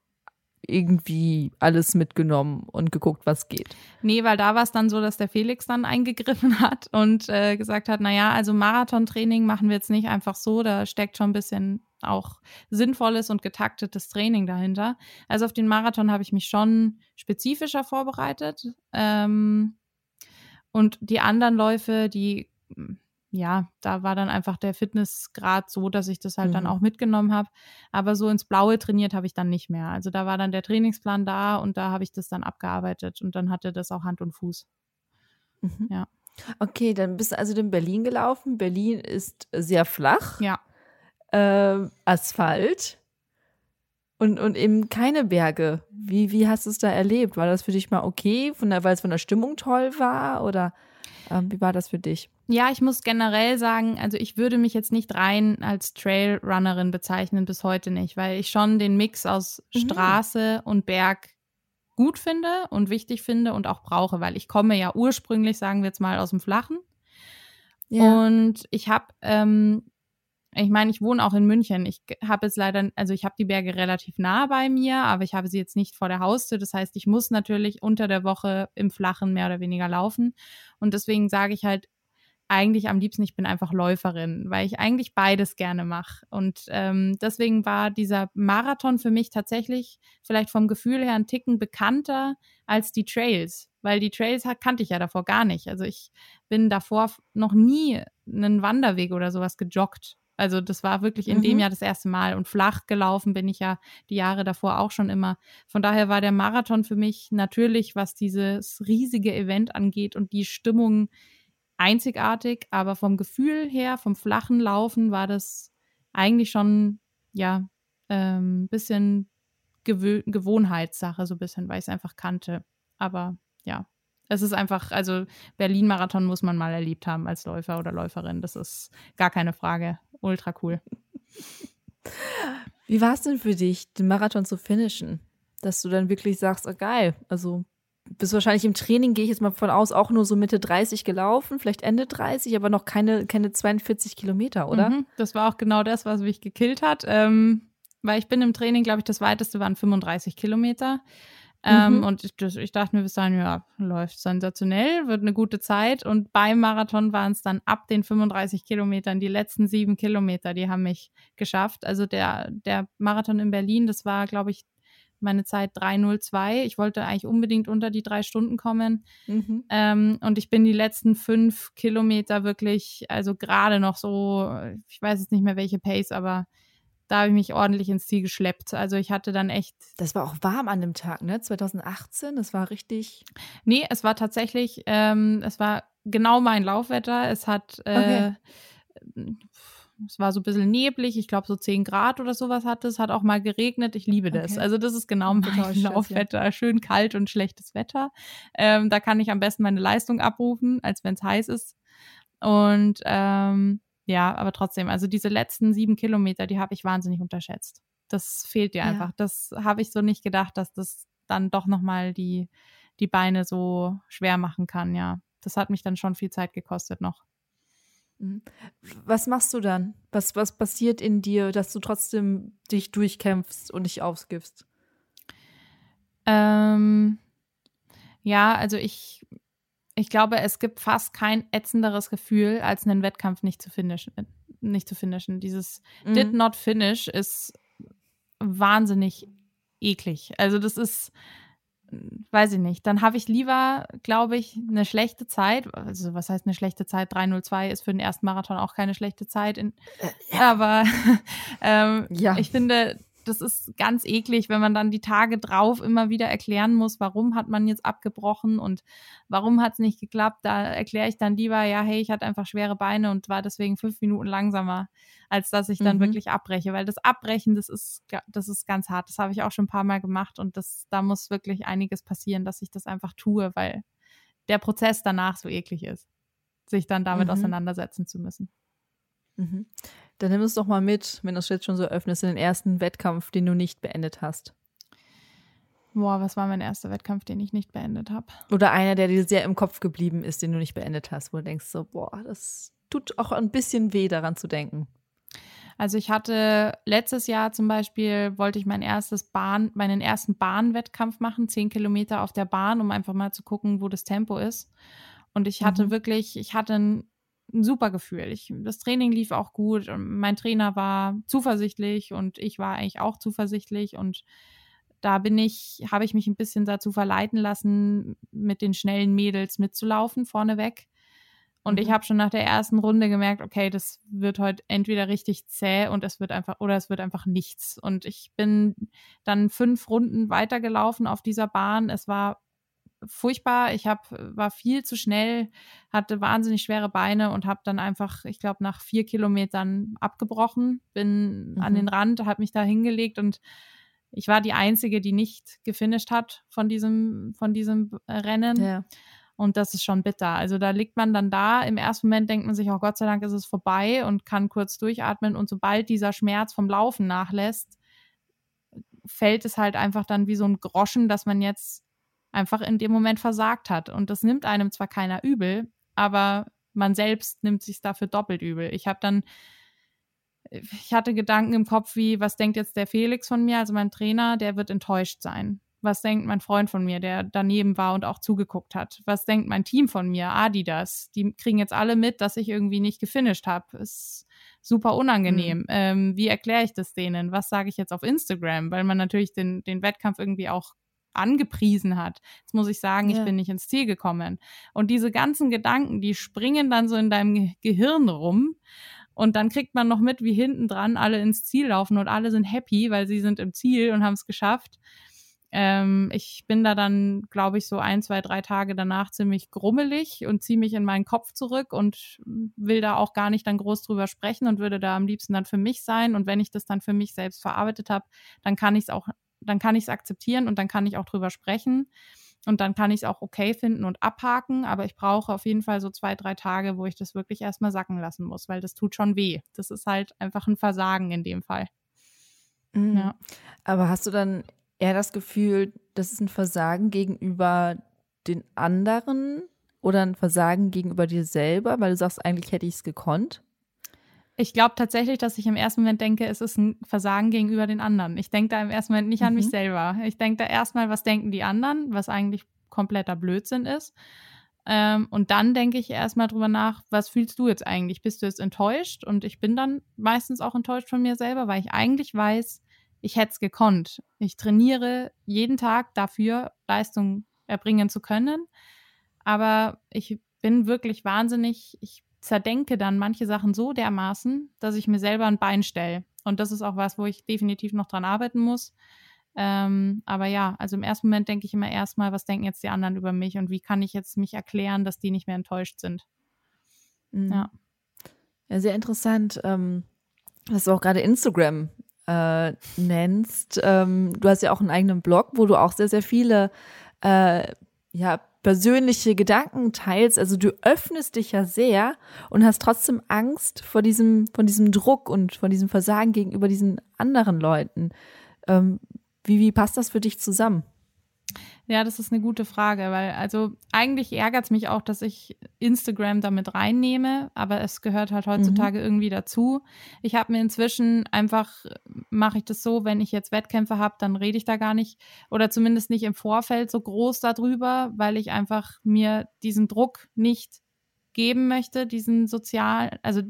irgendwie alles mitgenommen und geguckt, was geht. Nee, weil da war es dann so, dass der Felix dann eingegriffen hat und äh, gesagt hat, naja, also Marathontraining machen wir jetzt nicht einfach so, da steckt schon ein bisschen auch sinnvolles und getaktetes Training dahinter. Also auf den Marathon habe ich mich schon spezifischer vorbereitet. Ähm, und die anderen Läufe, die ja, da war dann einfach der Fitnessgrad so, dass ich das halt mhm. dann auch mitgenommen habe. Aber so ins Blaue trainiert habe ich dann nicht mehr. Also da war dann der Trainingsplan da und da habe ich das dann abgearbeitet und dann hatte das auch Hand und Fuß. Mhm. Ja. Okay, dann bist du also in Berlin gelaufen. Berlin ist sehr flach. Ja. Äh, Asphalt. Und, und eben keine Berge. Wie, wie hast du es da erlebt? War das für dich mal okay, von der, weil es von der Stimmung toll war? Oder ähm, wie war das für dich? Ja, ich muss generell sagen, also ich würde mich jetzt nicht rein als Trailrunnerin bezeichnen, bis heute nicht, weil ich schon den Mix aus mhm. Straße und Berg gut finde und wichtig finde und auch brauche, weil ich komme ja ursprünglich, sagen wir jetzt mal, aus dem Flachen. Ja. Und ich habe ähm, ich meine, ich wohne auch in München. Ich habe jetzt leider, also ich habe die Berge relativ nah bei mir, aber ich habe sie jetzt nicht vor der Haustür. Das heißt, ich muss natürlich unter der Woche im Flachen mehr oder weniger laufen. Und deswegen sage ich halt eigentlich am liebsten, ich bin einfach Läuferin, weil ich eigentlich beides gerne mache. Und ähm, deswegen war dieser Marathon für mich tatsächlich vielleicht vom Gefühl her ein Ticken bekannter als die Trails, weil die Trails kannte ich ja davor gar nicht. Also ich bin davor noch nie einen Wanderweg oder sowas gejoggt. Also das war wirklich in mhm. dem Jahr das erste Mal und flach gelaufen bin ich ja die Jahre davor auch schon immer. Von daher war der Marathon für mich natürlich, was dieses riesige Event angeht und die Stimmung einzigartig, aber vom Gefühl her, vom flachen Laufen war das eigentlich schon ja ein ähm, bisschen Gewö Gewohnheitssache, so ein bisschen, weil ich es einfach kannte. Aber ja, es ist einfach, also Berlin-Marathon muss man mal erlebt haben als Läufer oder Läuferin. Das ist gar keine Frage ultra cool. Wie war es denn für dich, den Marathon zu finishen? Dass du dann wirklich sagst, oh geil, also bist wahrscheinlich im Training, gehe ich jetzt mal von aus, auch nur so Mitte 30 gelaufen, vielleicht Ende 30, aber noch keine, keine 42 Kilometer, oder? Mhm, das war auch genau das, was mich gekillt hat. Ähm, weil ich bin im Training, glaube ich, das weiteste waren 35 Kilometer. Ähm, mhm. Und ich, ich, dachte mir bis dahin, ja, läuft sensationell, wird eine gute Zeit. Und beim Marathon waren es dann ab den 35 Kilometern, die letzten sieben Kilometer, die haben mich geschafft. Also der, der Marathon in Berlin, das war, glaube ich, meine Zeit 302. Ich wollte eigentlich unbedingt unter die drei Stunden kommen. Mhm. Ähm, und ich bin die letzten fünf Kilometer wirklich, also gerade noch so, ich weiß jetzt nicht mehr welche Pace, aber da habe ich mich ordentlich ins Ziel geschleppt. Also ich hatte dann echt. Das war auch warm an dem Tag, ne? 2018, das war richtig. Nee, es war tatsächlich, ähm, es war genau mein Laufwetter. Es hat, äh, okay. Es war so ein bisschen neblig, ich glaube so 10 Grad oder sowas hatte es, hat auch mal geregnet. Ich liebe das. Okay. Also das ist genau mein Laufwetter. Ja. Schön kalt und schlechtes Wetter. Ähm, da kann ich am besten meine Leistung abrufen, als wenn es heiß ist. Und ähm, ja, aber trotzdem, also diese letzten sieben Kilometer, die habe ich wahnsinnig unterschätzt. Das fehlt dir ja. einfach. Das habe ich so nicht gedacht, dass das dann doch nochmal die, die Beine so schwer machen kann, ja. Das hat mich dann schon viel Zeit gekostet noch. Mhm. Was machst du dann? Was, was passiert in dir, dass du trotzdem dich durchkämpfst und dich aufgibst? Ähm, ja, also ich, ich glaube, es gibt fast kein ätzenderes Gefühl, als einen Wettkampf nicht zu finishen. Nicht zu finishen. Dieses mhm. did not finish ist wahnsinnig eklig. Also das ist, weiß ich nicht. Dann habe ich lieber, glaube ich, eine schlechte Zeit. Also was heißt eine schlechte Zeit? 302 ist für den ersten Marathon auch keine schlechte Zeit. In, äh, ja. Aber ähm, ja. ich finde, das ist ganz eklig, wenn man dann die Tage drauf immer wieder erklären muss, warum hat man jetzt abgebrochen und warum hat es nicht geklappt. Da erkläre ich dann lieber, ja, hey, ich hatte einfach schwere Beine und war deswegen fünf Minuten langsamer, als dass ich dann mhm. wirklich abbreche. Weil das Abbrechen, das ist, das ist ganz hart. Das habe ich auch schon ein paar Mal gemacht und das, da muss wirklich einiges passieren, dass ich das einfach tue, weil der Prozess danach so eklig ist, sich dann damit mhm. auseinandersetzen zu müssen. Mhm. Dann nimm es doch mal mit, wenn du es jetzt schon so öffnest, in den ersten Wettkampf, den du nicht beendet hast. Boah, was war mein erster Wettkampf, den ich nicht beendet habe? Oder einer, der dir sehr im Kopf geblieben ist, den du nicht beendet hast, wo du denkst so, boah, das tut auch ein bisschen weh, daran zu denken. Also ich hatte letztes Jahr zum Beispiel, wollte ich mein erstes Bahn, meinen ersten Bahnwettkampf machen, zehn Kilometer auf der Bahn, um einfach mal zu gucken, wo das Tempo ist. Und ich hatte mhm. wirklich, ich hatte ein ein super Gefühl. Ich, das Training lief auch gut und mein Trainer war zuversichtlich und ich war eigentlich auch zuversichtlich und da bin ich, habe ich mich ein bisschen dazu verleiten lassen, mit den schnellen Mädels mitzulaufen vorneweg. Und mhm. ich habe schon nach der ersten Runde gemerkt, okay, das wird heute entweder richtig zäh und es wird einfach, oder es wird einfach nichts. Und ich bin dann fünf Runden weitergelaufen auf dieser Bahn. Es war furchtbar. Ich hab, war viel zu schnell, hatte wahnsinnig schwere Beine und habe dann einfach, ich glaube, nach vier Kilometern abgebrochen, bin mhm. an den Rand, habe mich da hingelegt und ich war die Einzige, die nicht gefinisht hat von diesem, von diesem Rennen. Ja. Und das ist schon bitter. Also da liegt man dann da. Im ersten Moment denkt man sich, oh Gott sei Dank ist es vorbei und kann kurz durchatmen. Und sobald dieser Schmerz vom Laufen nachlässt, fällt es halt einfach dann wie so ein Groschen, dass man jetzt einfach in dem Moment versagt hat. Und das nimmt einem zwar keiner übel, aber man selbst nimmt sich dafür doppelt übel. Ich habe dann, ich hatte Gedanken im Kopf wie, was denkt jetzt der Felix von mir, also mein Trainer, der wird enttäuscht sein. Was denkt mein Freund von mir, der daneben war und auch zugeguckt hat? Was denkt mein Team von mir, Adidas? Die kriegen jetzt alle mit, dass ich irgendwie nicht gefinisht habe. Ist super unangenehm. Mhm. Ähm, wie erkläre ich das denen? Was sage ich jetzt auf Instagram? Weil man natürlich den, den Wettkampf irgendwie auch angepriesen hat. Jetzt muss ich sagen, ja. ich bin nicht ins Ziel gekommen. Und diese ganzen Gedanken, die springen dann so in deinem Gehirn rum. Und dann kriegt man noch mit, wie hinten dran alle ins Ziel laufen und alle sind happy, weil sie sind im Ziel und haben es geschafft. Ähm, ich bin da dann, glaube ich, so ein, zwei, drei Tage danach ziemlich grummelig und ziehe mich in meinen Kopf zurück und will da auch gar nicht dann groß drüber sprechen und würde da am liebsten dann für mich sein. Und wenn ich das dann für mich selbst verarbeitet habe, dann kann ich es auch dann kann ich es akzeptieren und dann kann ich auch drüber sprechen. Und dann kann ich es auch okay finden und abhaken, aber ich brauche auf jeden Fall so zwei, drei Tage, wo ich das wirklich erstmal sacken lassen muss, weil das tut schon weh. Das ist halt einfach ein Versagen in dem Fall. Mhm. Ja. Aber hast du dann eher das Gefühl, das ist ein Versagen gegenüber den anderen oder ein Versagen gegenüber dir selber, weil du sagst, eigentlich hätte ich es gekonnt? Ich glaube tatsächlich, dass ich im ersten Moment denke, es ist ein Versagen gegenüber den anderen. Ich denke da im ersten Moment nicht mhm. an mich mhm. selber. Ich denke da erstmal, was denken die anderen, was eigentlich kompletter Blödsinn ist. Ähm, und dann denke ich erstmal drüber nach, was fühlst du jetzt eigentlich? Bist du jetzt enttäuscht? Und ich bin dann meistens auch enttäuscht von mir selber, weil ich eigentlich weiß, ich hätte es gekonnt. Ich trainiere jeden Tag dafür, Leistung erbringen zu können. Aber ich bin wirklich wahnsinnig, ich zerdenke dann manche Sachen so dermaßen, dass ich mir selber ein Bein stelle. Und das ist auch was, wo ich definitiv noch dran arbeiten muss. Ähm, aber ja, also im ersten Moment denke ich immer erstmal, was denken jetzt die anderen über mich und wie kann ich jetzt mich erklären, dass die nicht mehr enttäuscht sind. Mhm. Ja. Ja, sehr interessant, ähm, dass du auch gerade Instagram äh, nennst. Ähm, du hast ja auch einen eigenen Blog, wo du auch sehr, sehr viele äh, ja, persönliche Gedanken teilst. Also du öffnest dich ja sehr und hast trotzdem Angst vor diesem, von diesem Druck und von diesem Versagen gegenüber diesen anderen Leuten. Ähm, wie, wie passt das für dich zusammen? Ja, das ist eine gute Frage, weil also eigentlich ärgert es mich auch, dass ich Instagram damit reinnehme, aber es gehört halt heutzutage mhm. irgendwie dazu. Ich habe mir inzwischen einfach, mache ich das so, wenn ich jetzt Wettkämpfe habe, dann rede ich da gar nicht oder zumindest nicht im Vorfeld so groß darüber, weil ich einfach mir diesen Druck nicht geben möchte, diesen sozial, also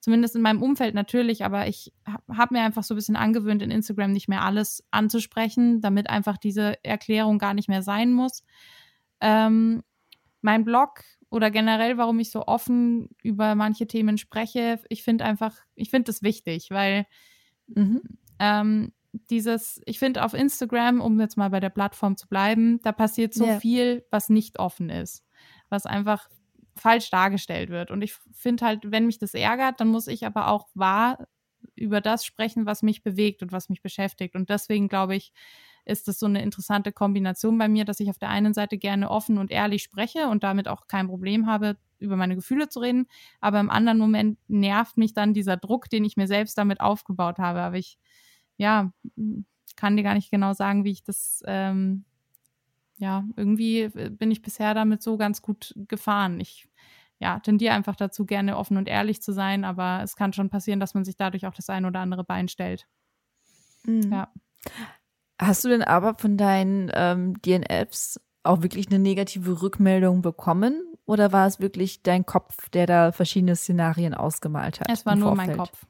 zumindest in meinem Umfeld natürlich, aber ich habe mir einfach so ein bisschen angewöhnt, in Instagram nicht mehr alles anzusprechen, damit einfach diese Erklärung gar nicht mehr sein muss. Ähm, mein Blog oder generell, warum ich so offen über manche Themen spreche, ich finde einfach, ich finde das wichtig, weil mhm. ähm, dieses, ich finde auf Instagram, um jetzt mal bei der Plattform zu bleiben, da passiert so yeah. viel, was nicht offen ist. Was einfach falsch dargestellt wird. Und ich finde halt, wenn mich das ärgert, dann muss ich aber auch wahr über das sprechen, was mich bewegt und was mich beschäftigt. Und deswegen glaube ich, ist das so eine interessante Kombination bei mir, dass ich auf der einen Seite gerne offen und ehrlich spreche und damit auch kein Problem habe, über meine Gefühle zu reden. Aber im anderen Moment nervt mich dann dieser Druck, den ich mir selbst damit aufgebaut habe. Aber ich, ja, kann dir gar nicht genau sagen, wie ich das ähm, ja, irgendwie äh, bin ich bisher damit so ganz gut gefahren. Ich ja, tendiere einfach dazu, gerne offen und ehrlich zu sein, aber es kann schon passieren, dass man sich dadurch auch das ein oder andere Bein stellt. Mhm. Ja. Hast du denn aber von deinen ähm, DNFs auch wirklich eine negative Rückmeldung bekommen? Oder war es wirklich dein Kopf, der da verschiedene Szenarien ausgemalt hat? Es war nur Vorfeld? mein Kopf.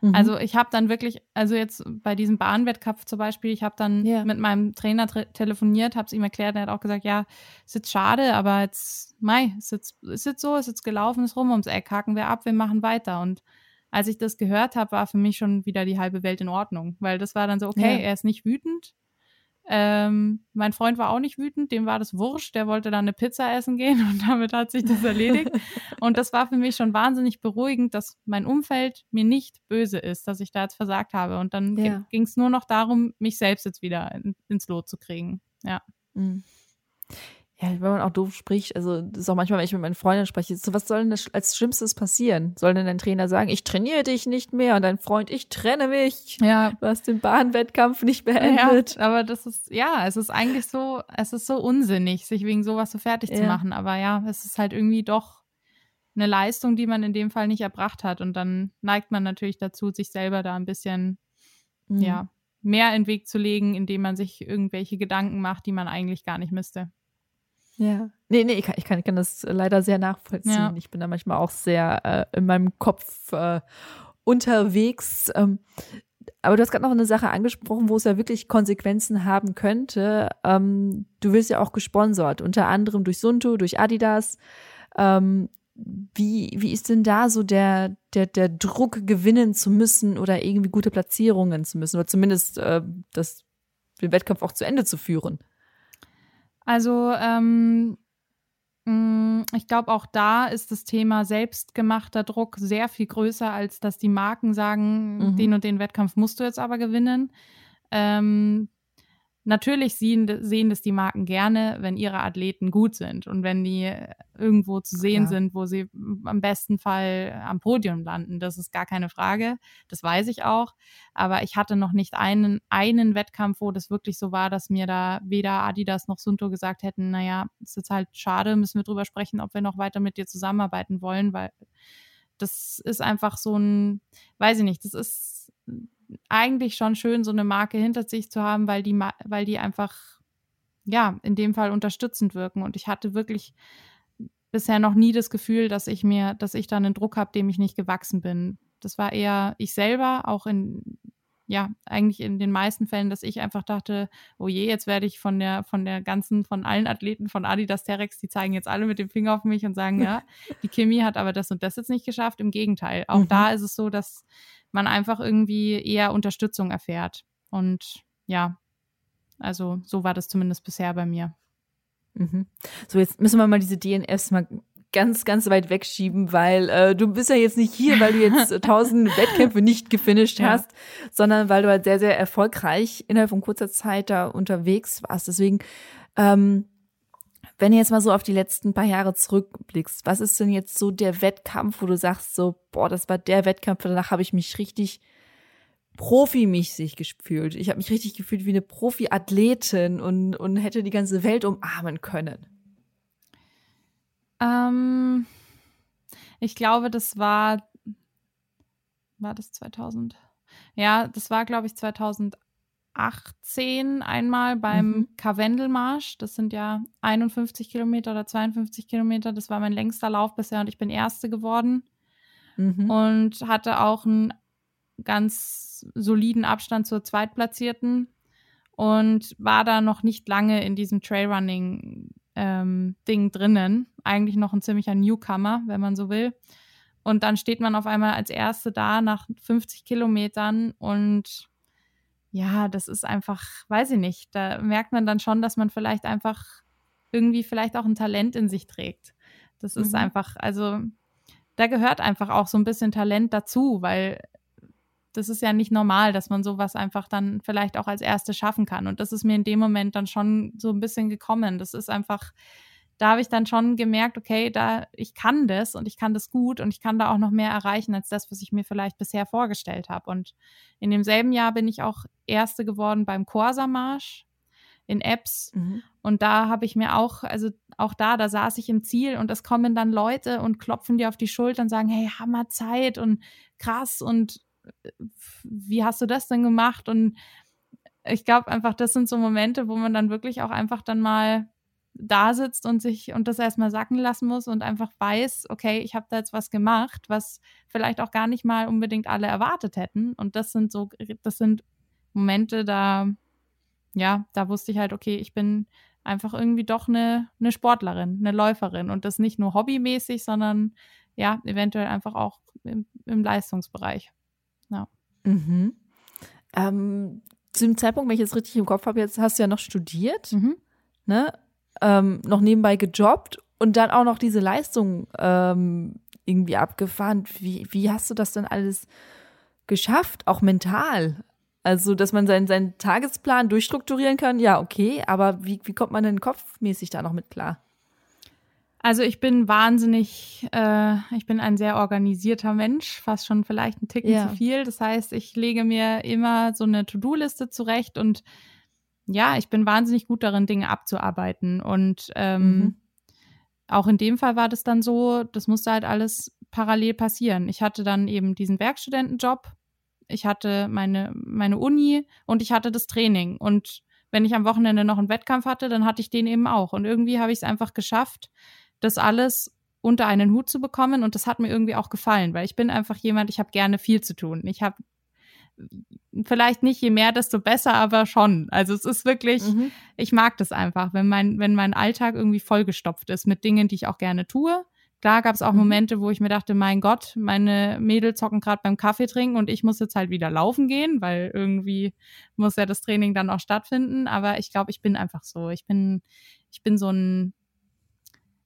Mhm. Also ich habe dann wirklich, also jetzt bei diesem Bahnwettkampf zum Beispiel, ich habe dann yeah. mit meinem Trainer telefoniert, habe es ihm erklärt, er hat auch gesagt, ja, ist jetzt schade, aber jetzt, mei, ist jetzt, ist jetzt so, ist jetzt gelaufen, ist rum ums Eck, haken wir ab, wir machen weiter. Und als ich das gehört habe, war für mich schon wieder die halbe Welt in Ordnung, weil das war dann so, okay, ja. er ist nicht wütend, ähm, mein Freund war auch nicht wütend, dem war das wurscht, der wollte dann eine Pizza essen gehen und damit hat sich das erledigt. und das war für mich schon wahnsinnig beruhigend, dass mein Umfeld mir nicht böse ist, dass ich da jetzt versagt habe. Und dann ja. ging es nur noch darum, mich selbst jetzt wieder in, ins Lot zu kriegen. Ja. Mhm ja, wenn man auch doof spricht, also das ist auch manchmal, wenn ich mit meinen Freunden spreche, so was soll denn als Schlimmstes passieren? Soll denn dein Trainer sagen, ich trainiere dich nicht mehr und dein Freund, ich trenne mich? Ja. Du hast den Bahnwettkampf nicht beendet. Ja, aber das ist, ja, es ist eigentlich so, es ist so unsinnig, sich wegen sowas so fertig ja. zu machen. Aber ja, es ist halt irgendwie doch eine Leistung, die man in dem Fall nicht erbracht hat. Und dann neigt man natürlich dazu, sich selber da ein bisschen, mhm. ja, mehr in den Weg zu legen, indem man sich irgendwelche Gedanken macht, die man eigentlich gar nicht müsste. Ja. Nee, nee, ich kann, ich kann, ich kann das leider sehr nachvollziehen. Ja. Ich bin da manchmal auch sehr äh, in meinem Kopf äh, unterwegs. Ähm, aber du hast gerade noch eine Sache angesprochen, wo es ja wirklich Konsequenzen haben könnte. Ähm, du wirst ja auch gesponsert, unter anderem durch Sunto, durch Adidas. Ähm, wie, wie ist denn da so der, der, der Druck, gewinnen zu müssen oder irgendwie gute Platzierungen zu müssen oder zumindest äh, das, den Wettkampf auch zu Ende zu führen? Also ähm, mm, ich glaube, auch da ist das Thema selbstgemachter Druck sehr viel größer, als dass die Marken sagen, mhm. den und den Wettkampf musst du jetzt aber gewinnen. Ähm, Natürlich sehen, sehen das die Marken gerne, wenn ihre Athleten gut sind und wenn die irgendwo zu sehen Klar. sind, wo sie am besten Fall am Podium landen. Das ist gar keine Frage. Das weiß ich auch. Aber ich hatte noch nicht einen, einen Wettkampf, wo das wirklich so war, dass mir da weder Adidas noch Sunto gesagt hätten, naja, ist jetzt halt schade, müssen wir drüber sprechen, ob wir noch weiter mit dir zusammenarbeiten wollen, weil das ist einfach so ein, weiß ich nicht, das ist eigentlich schon schön, so eine Marke hinter sich zu haben, weil die, weil die einfach, ja, in dem Fall unterstützend wirken. Und ich hatte wirklich bisher noch nie das Gefühl, dass ich mir, dass ich da einen Druck habe, dem ich nicht gewachsen bin. Das war eher ich selber, auch in, ja, eigentlich in den meisten Fällen, dass ich einfach dachte, oh je, jetzt werde ich von der, von der ganzen, von allen Athleten von Adidas Terex, die zeigen jetzt alle mit dem Finger auf mich und sagen, ja, die Kimi hat aber das und das jetzt nicht geschafft. Im Gegenteil. Auch mhm. da ist es so, dass man einfach irgendwie eher Unterstützung erfährt. Und ja, also so war das zumindest bisher bei mir. Mhm. So, jetzt müssen wir mal diese DNFs mal ganz, ganz weit wegschieben, weil äh, du bist ja jetzt nicht hier, weil du jetzt tausend Wettkämpfe nicht gefinisht hast, ja. sondern weil du halt sehr, sehr erfolgreich innerhalb von kurzer Zeit da unterwegs warst. Deswegen ähm, wenn du jetzt mal so auf die letzten paar Jahre zurückblickst, was ist denn jetzt so der Wettkampf, wo du sagst so, boah, das war der Wettkampf, danach habe ich mich richtig profimäßig gefühlt. Ich habe mich richtig gefühlt wie eine Profi-Athletin und, und hätte die ganze Welt umarmen können. Ähm, ich glaube, das war, war das 2000? Ja, das war, glaube ich, 2018 einmal beim mhm. Karwendelmarsch. Das sind ja 51 Kilometer oder 52 Kilometer. Das war mein längster Lauf bisher und ich bin Erste geworden. Mhm. Und hatte auch einen ganz soliden Abstand zur Zweitplatzierten und war da noch nicht lange in diesem Trailrunning ähm, Ding drinnen. Eigentlich noch ein ziemlicher Newcomer, wenn man so will. Und dann steht man auf einmal als Erste da nach 50 Kilometern und ja, das ist einfach, weiß ich nicht, da merkt man dann schon, dass man vielleicht einfach irgendwie vielleicht auch ein Talent in sich trägt. Das ist mhm. einfach, also da gehört einfach auch so ein bisschen Talent dazu, weil das ist ja nicht normal, dass man sowas einfach dann vielleicht auch als Erste schaffen kann. Und das ist mir in dem Moment dann schon so ein bisschen gekommen. Das ist einfach, da habe ich dann schon gemerkt, okay, da ich kann das und ich kann das gut und ich kann da auch noch mehr erreichen als das, was ich mir vielleicht bisher vorgestellt habe. Und in demselben Jahr bin ich auch Erste geworden beim Corsa-Marsch in Apps. Mhm. Und da habe ich mir auch, also auch da, da saß ich im Ziel und es kommen dann Leute und klopfen dir auf die Schulter und sagen, hey, Hammer Zeit und krass und wie hast du das denn gemacht? Und ich glaube einfach, das sind so Momente, wo man dann wirklich auch einfach dann mal da sitzt und sich und das erstmal sacken lassen muss und einfach weiß, okay, ich habe da jetzt was gemacht, was vielleicht auch gar nicht mal unbedingt alle erwartet hätten. Und das sind so, das sind Momente, da, ja, da wusste ich halt, okay, ich bin einfach irgendwie doch eine, eine Sportlerin, eine Läuferin und das nicht nur hobbymäßig, sondern ja, eventuell einfach auch im, im Leistungsbereich. Ja. Mhm. Ähm, zu dem Zeitpunkt, wenn ich es richtig im Kopf habe, jetzt hast du ja noch studiert, mhm. ne? Ähm, noch nebenbei gejobbt und dann auch noch diese Leistung ähm, irgendwie abgefahren. Wie, wie hast du das denn alles geschafft, auch mental? Also, dass man seinen, seinen Tagesplan durchstrukturieren kann, ja, okay, aber wie, wie kommt man denn kopfmäßig da noch mit klar? Also ich bin wahnsinnig, äh, ich bin ein sehr organisierter Mensch, fast schon vielleicht ein Ticken ja. zu viel. Das heißt, ich lege mir immer so eine To-Do-Liste zurecht und ja, ich bin wahnsinnig gut darin, Dinge abzuarbeiten. Und ähm, mhm. auch in dem Fall war das dann so, das musste halt alles parallel passieren. Ich hatte dann eben diesen Werkstudentenjob, ich hatte meine, meine Uni und ich hatte das Training. Und wenn ich am Wochenende noch einen Wettkampf hatte, dann hatte ich den eben auch. Und irgendwie habe ich es einfach geschafft, das alles unter einen Hut zu bekommen und das hat mir irgendwie auch gefallen, weil ich bin einfach jemand, ich habe gerne viel zu tun. Ich habe vielleicht nicht je mehr, desto besser, aber schon. Also es ist wirklich, mhm. ich mag das einfach, wenn mein, wenn mein Alltag irgendwie vollgestopft ist mit Dingen, die ich auch gerne tue. Klar gab es auch mhm. Momente, wo ich mir dachte, mein Gott, meine Mädels zocken gerade beim Kaffee trinken und ich muss jetzt halt wieder laufen gehen, weil irgendwie muss ja das Training dann auch stattfinden. Aber ich glaube, ich bin einfach so. Ich bin, ich bin so ein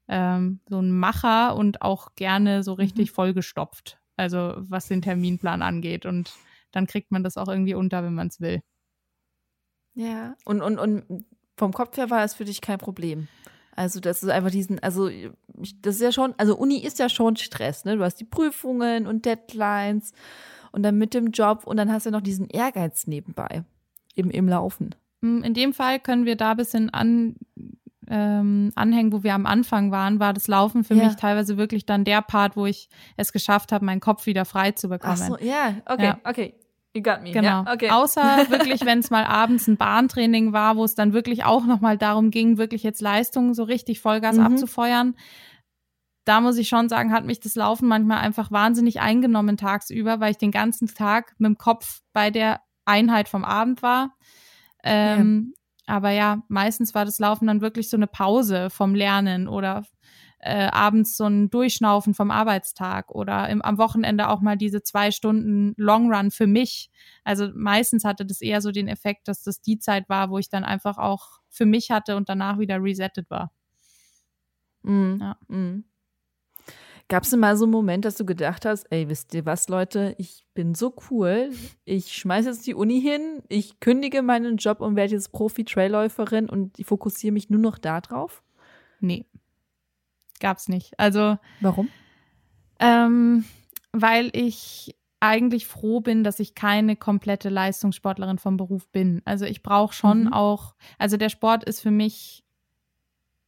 ähm, so ein Macher und auch gerne so richtig mhm. vollgestopft. Also was den Terminplan angeht. Und dann kriegt man das auch irgendwie unter, wenn man es will. Ja, und, und, und vom Kopf her war es für dich kein Problem. Also, das ist einfach diesen, also, das ist ja schon, also Uni ist ja schon Stress, ne? Du hast die Prüfungen und Deadlines und dann mit dem Job und dann hast du noch diesen Ehrgeiz nebenbei im, im Laufen. Mm, in dem Fall können wir da ein bisschen an, ähm, anhängen, wo wir am Anfang waren, war das Laufen für ja. mich teilweise wirklich dann der Part, wo ich es geschafft habe, meinen Kopf wieder frei zu bekommen. Ach so, yeah. okay, ja, okay. You got me. Genau. Ja, okay. Außer wirklich, wenn es mal abends ein Bahntraining war, wo es dann wirklich auch nochmal darum ging, wirklich jetzt Leistungen so richtig Vollgas mhm. abzufeuern. Da muss ich schon sagen, hat mich das Laufen manchmal einfach wahnsinnig eingenommen tagsüber, weil ich den ganzen Tag mit dem Kopf bei der Einheit vom Abend war. Ähm, aber ja, meistens war das Laufen dann wirklich so eine Pause vom Lernen oder äh, abends so ein Durchschnaufen vom Arbeitstag oder im, am Wochenende auch mal diese zwei Stunden Long Run für mich. Also meistens hatte das eher so den Effekt, dass das die Zeit war, wo ich dann einfach auch für mich hatte und danach wieder resettet war. Mm, ja. Mm. Gab es denn mal so einen Moment, dass du gedacht hast, ey, wisst ihr was, Leute, ich bin so cool, ich schmeiße jetzt die Uni hin, ich kündige meinen Job und werde jetzt Profi-Trailläuferin und ich fokussiere mich nur noch da drauf? Nee, gab's nicht. Also Warum? Ähm, weil ich eigentlich froh bin, dass ich keine komplette Leistungssportlerin vom Beruf bin. Also ich brauche schon mhm. auch, also der Sport ist für mich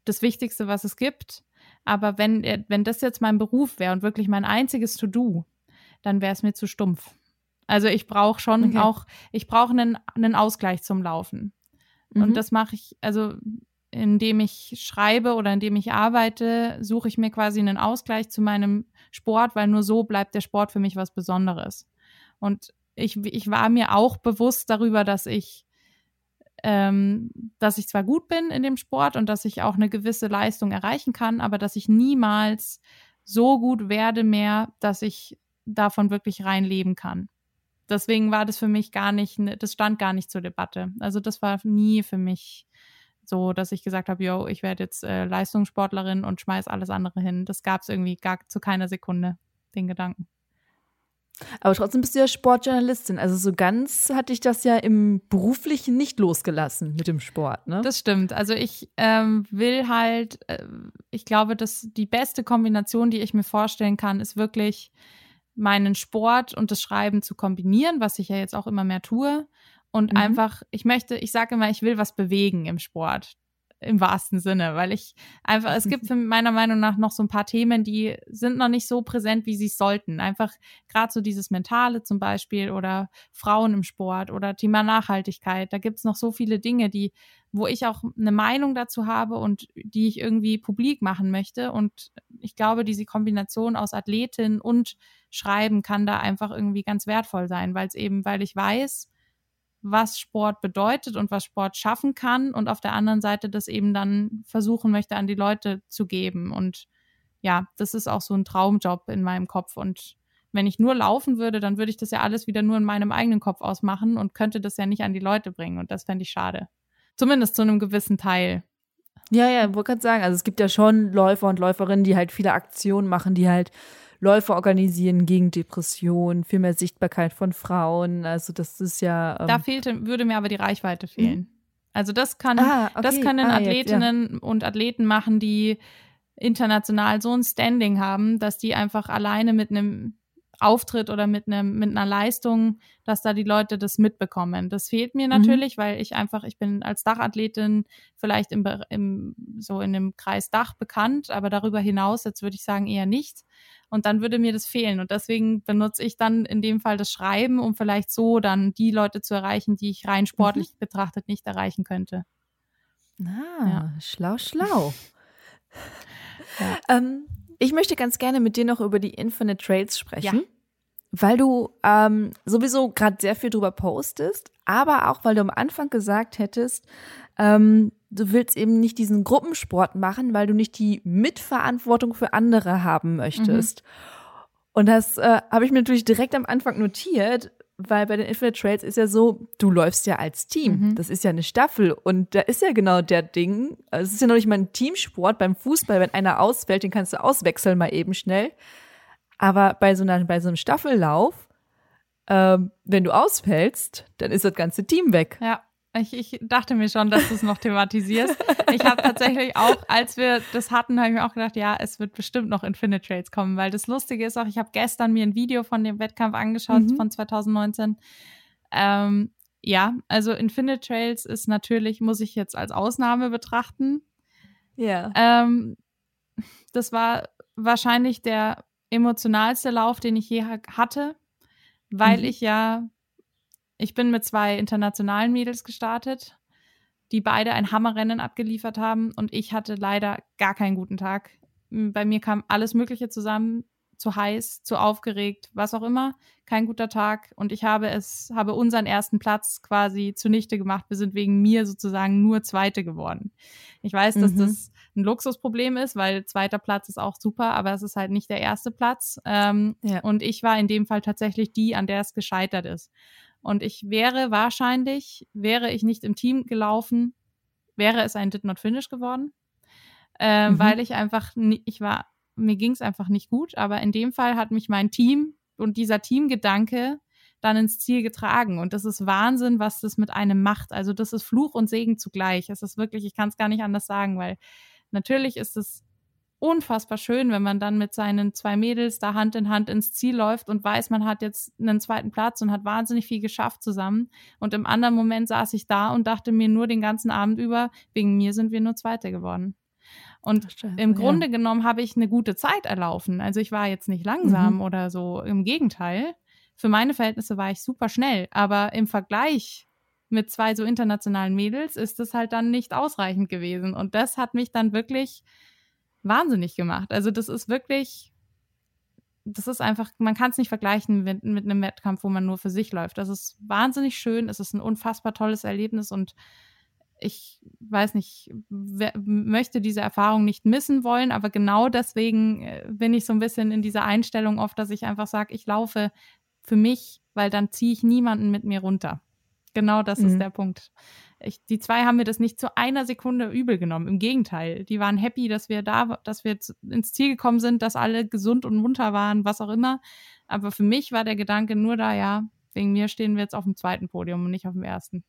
das Wichtigste, was es gibt. Aber wenn, wenn das jetzt mein Beruf wäre und wirklich mein einziges To-Do, dann wäre es mir zu stumpf. Also ich brauche schon okay. auch, ich brauche einen, einen Ausgleich zum Laufen. Mhm. Und das mache ich, also indem ich schreibe oder indem ich arbeite, suche ich mir quasi einen Ausgleich zu meinem Sport, weil nur so bleibt der Sport für mich was Besonderes. Und ich, ich war mir auch bewusst darüber, dass ich, ähm, dass ich zwar gut bin in dem Sport und dass ich auch eine gewisse Leistung erreichen kann, aber dass ich niemals so gut werde mehr, dass ich davon wirklich rein leben kann. Deswegen war das für mich gar nicht, das stand gar nicht zur Debatte. Also das war nie für mich so, dass ich gesagt habe, yo, ich werde jetzt äh, Leistungssportlerin und schmeiß alles andere hin. Das gab es irgendwie gar zu keiner Sekunde, den Gedanken. Aber trotzdem bist du ja Sportjournalistin. Also so ganz hatte ich das ja im Beruflichen nicht losgelassen mit dem Sport, ne? Das stimmt. Also ich ähm, will halt, äh, ich glaube, dass die beste Kombination, die ich mir vorstellen kann, ist wirklich meinen Sport und das Schreiben zu kombinieren, was ich ja jetzt auch immer mehr tue und mhm. einfach, ich möchte, ich sage immer, ich will was bewegen im Sport. Im wahrsten Sinne, weil ich einfach, es gibt meiner Meinung nach noch so ein paar Themen, die sind noch nicht so präsent, wie sie sollten. Einfach gerade so dieses Mentale zum Beispiel oder Frauen im Sport oder Thema Nachhaltigkeit. Da gibt es noch so viele Dinge, die, wo ich auch eine Meinung dazu habe und die ich irgendwie publik machen möchte. Und ich glaube, diese Kombination aus Athletin und Schreiben kann da einfach irgendwie ganz wertvoll sein, weil es eben, weil ich weiß, was Sport bedeutet und was Sport schaffen kann und auf der anderen Seite das eben dann versuchen möchte, an die Leute zu geben. Und ja, das ist auch so ein Traumjob in meinem Kopf. Und wenn ich nur laufen würde, dann würde ich das ja alles wieder nur in meinem eigenen Kopf ausmachen und könnte das ja nicht an die Leute bringen. Und das fände ich schade. Zumindest zu einem gewissen Teil. Ja, ja, wollte gerade sagen, also es gibt ja schon Läufer und Läuferinnen, die halt viele Aktionen machen, die halt Läufe organisieren gegen Depressionen, viel mehr Sichtbarkeit von Frauen. Also das ist ja. Ähm da fehlte, würde mir aber die Reichweite fehlen. Mhm. Also das kann, ah, okay. das können ah, Athletinnen jetzt, ja. und Athleten machen, die international so ein Standing haben, dass die einfach alleine mit einem Auftritt oder mit einem mit einer Leistung, dass da die Leute das mitbekommen. Das fehlt mir mhm. natürlich, mhm. weil ich einfach, ich bin als Dachathletin vielleicht im, im so in dem Kreis Dach bekannt, aber darüber hinaus jetzt würde ich sagen eher nicht. Und dann würde mir das fehlen. Und deswegen benutze ich dann in dem Fall das Schreiben, um vielleicht so dann die Leute zu erreichen, die ich rein mhm. sportlich mhm. betrachtet nicht erreichen könnte. Ah, ja. schlau, schlau. ja. ähm, ich möchte ganz gerne mit dir noch über die Infinite Trails sprechen. Ja. Weil du ähm, sowieso gerade sehr viel drüber postest, aber auch weil du am Anfang gesagt hättest, ähm, du willst eben nicht diesen Gruppensport machen, weil du nicht die Mitverantwortung für andere haben möchtest. Mhm. Und das äh, habe ich mir natürlich direkt am Anfang notiert, weil bei den Infinite Trails ist ja so, du läufst ja als Team. Mhm. Das ist ja eine Staffel. Und da ist ja genau der Ding. Also es ist ja noch nicht mal ein Teamsport beim Fußball. Wenn einer ausfällt, den kannst du auswechseln mal eben schnell. Aber bei so, einer, bei so einem Staffellauf, ähm, wenn du ausfällst, dann ist das ganze Team weg. Ja. Ich, ich dachte mir schon, dass du es noch thematisierst. Ich habe tatsächlich auch, als wir das hatten, habe ich mir auch gedacht, ja, es wird bestimmt noch Infinite Trails kommen, weil das Lustige ist auch, ich habe gestern mir ein Video von dem Wettkampf angeschaut mhm. von 2019. Ähm, ja, also Infinite Trails ist natürlich, muss ich jetzt als Ausnahme betrachten. Ja. Ähm, das war wahrscheinlich der emotionalste Lauf, den ich je hatte, weil mhm. ich ja ich bin mit zwei internationalen Mädels gestartet, die beide ein Hammerrennen abgeliefert haben und ich hatte leider gar keinen guten Tag. Bei mir kam alles Mögliche zusammen, zu heiß, zu aufgeregt, was auch immer. Kein guter Tag und ich habe es, habe unseren ersten Platz quasi zunichte gemacht. Wir sind wegen mir sozusagen nur Zweite geworden. Ich weiß, dass mhm. das ein Luxusproblem ist, weil zweiter Platz ist auch super, aber es ist halt nicht der erste Platz. Ähm, ja. Und ich war in dem Fall tatsächlich die, an der es gescheitert ist. Und ich wäre wahrscheinlich, wäre ich nicht im Team gelaufen, wäre es ein Did Not Finish geworden, äh, mhm. weil ich einfach, ich war, mir ging es einfach nicht gut. Aber in dem Fall hat mich mein Team und dieser Teamgedanke dann ins Ziel getragen. Und das ist Wahnsinn, was das mit einem macht. Also das ist Fluch und Segen zugleich. Es ist wirklich, ich kann es gar nicht anders sagen, weil natürlich ist es unfassbar schön, wenn man dann mit seinen zwei Mädels da Hand in Hand ins Ziel läuft und weiß, man hat jetzt einen zweiten Platz und hat wahnsinnig viel geschafft zusammen. Und im anderen Moment saß ich da und dachte mir nur den ganzen Abend über, wegen mir sind wir nur Zweite geworden. Und Scheiße, im Grunde ja. genommen habe ich eine gute Zeit erlaufen. Also ich war jetzt nicht langsam mhm. oder so. Im Gegenteil. Für meine Verhältnisse war ich super schnell. Aber im Vergleich mit zwei so internationalen Mädels ist es halt dann nicht ausreichend gewesen. Und das hat mich dann wirklich wahnsinnig gemacht. Also das ist wirklich, das ist einfach, man kann es nicht vergleichen mit, mit einem Wettkampf, wo man nur für sich läuft. Das ist wahnsinnig schön, es ist ein unfassbar tolles Erlebnis und ich weiß nicht, wer, möchte diese Erfahrung nicht missen wollen, aber genau deswegen äh, bin ich so ein bisschen in dieser Einstellung oft, dass ich einfach sage, ich laufe für mich, weil dann ziehe ich niemanden mit mir runter. Genau das mhm. ist der Punkt. Ich, die zwei haben mir das nicht zu einer Sekunde übel genommen. Im Gegenteil, die waren happy, dass wir da, dass wir ins Ziel gekommen sind, dass alle gesund und munter waren, was auch immer. Aber für mich war der Gedanke nur da, ja, wegen mir stehen wir jetzt auf dem zweiten Podium und nicht auf dem ersten.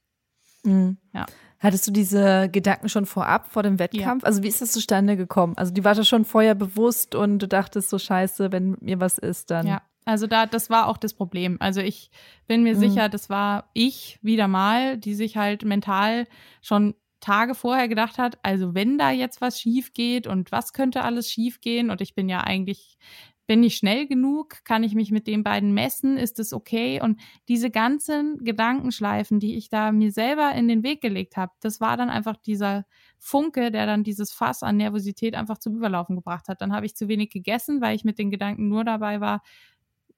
Mhm. Ja. Hattest du diese Gedanken schon vorab, vor dem Wettkampf? Ja. Also wie ist das zustande gekommen? Also die war da schon vorher bewusst und du dachtest so scheiße, wenn mir was ist, dann. Ja, also da, das war auch das Problem. Also ich bin mir mhm. sicher, das war ich wieder mal, die sich halt mental schon Tage vorher gedacht hat, also wenn da jetzt was schief geht und was könnte alles schief gehen und ich bin ja eigentlich bin ich schnell genug? Kann ich mich mit den beiden messen? Ist es okay? Und diese ganzen Gedankenschleifen, die ich da mir selber in den Weg gelegt habe, das war dann einfach dieser Funke, der dann dieses Fass an Nervosität einfach zum Überlaufen gebracht hat. Dann habe ich zu wenig gegessen, weil ich mit den Gedanken nur dabei war,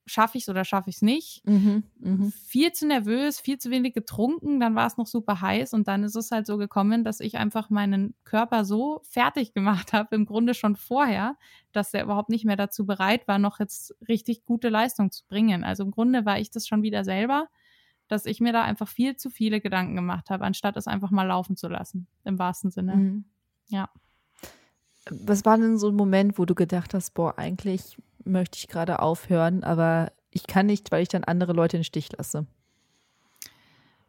schaffe ich es oder schaffe ich es nicht. Mhm, mh. Viel zu nervös, viel zu wenig getrunken, dann war es noch super heiß und dann ist es halt so gekommen, dass ich einfach meinen Körper so fertig gemacht habe, im Grunde schon vorher, dass der überhaupt nicht mehr dazu bereit war, noch jetzt richtig gute Leistung zu bringen. Also im Grunde war ich das schon wieder selber, dass ich mir da einfach viel zu viele Gedanken gemacht habe, anstatt es einfach mal laufen zu lassen, im wahrsten Sinne. Mhm. Ja. Was war denn so ein Moment, wo du gedacht hast, boah, eigentlich möchte ich gerade aufhören, aber ich kann nicht, weil ich dann andere Leute in den Stich lasse.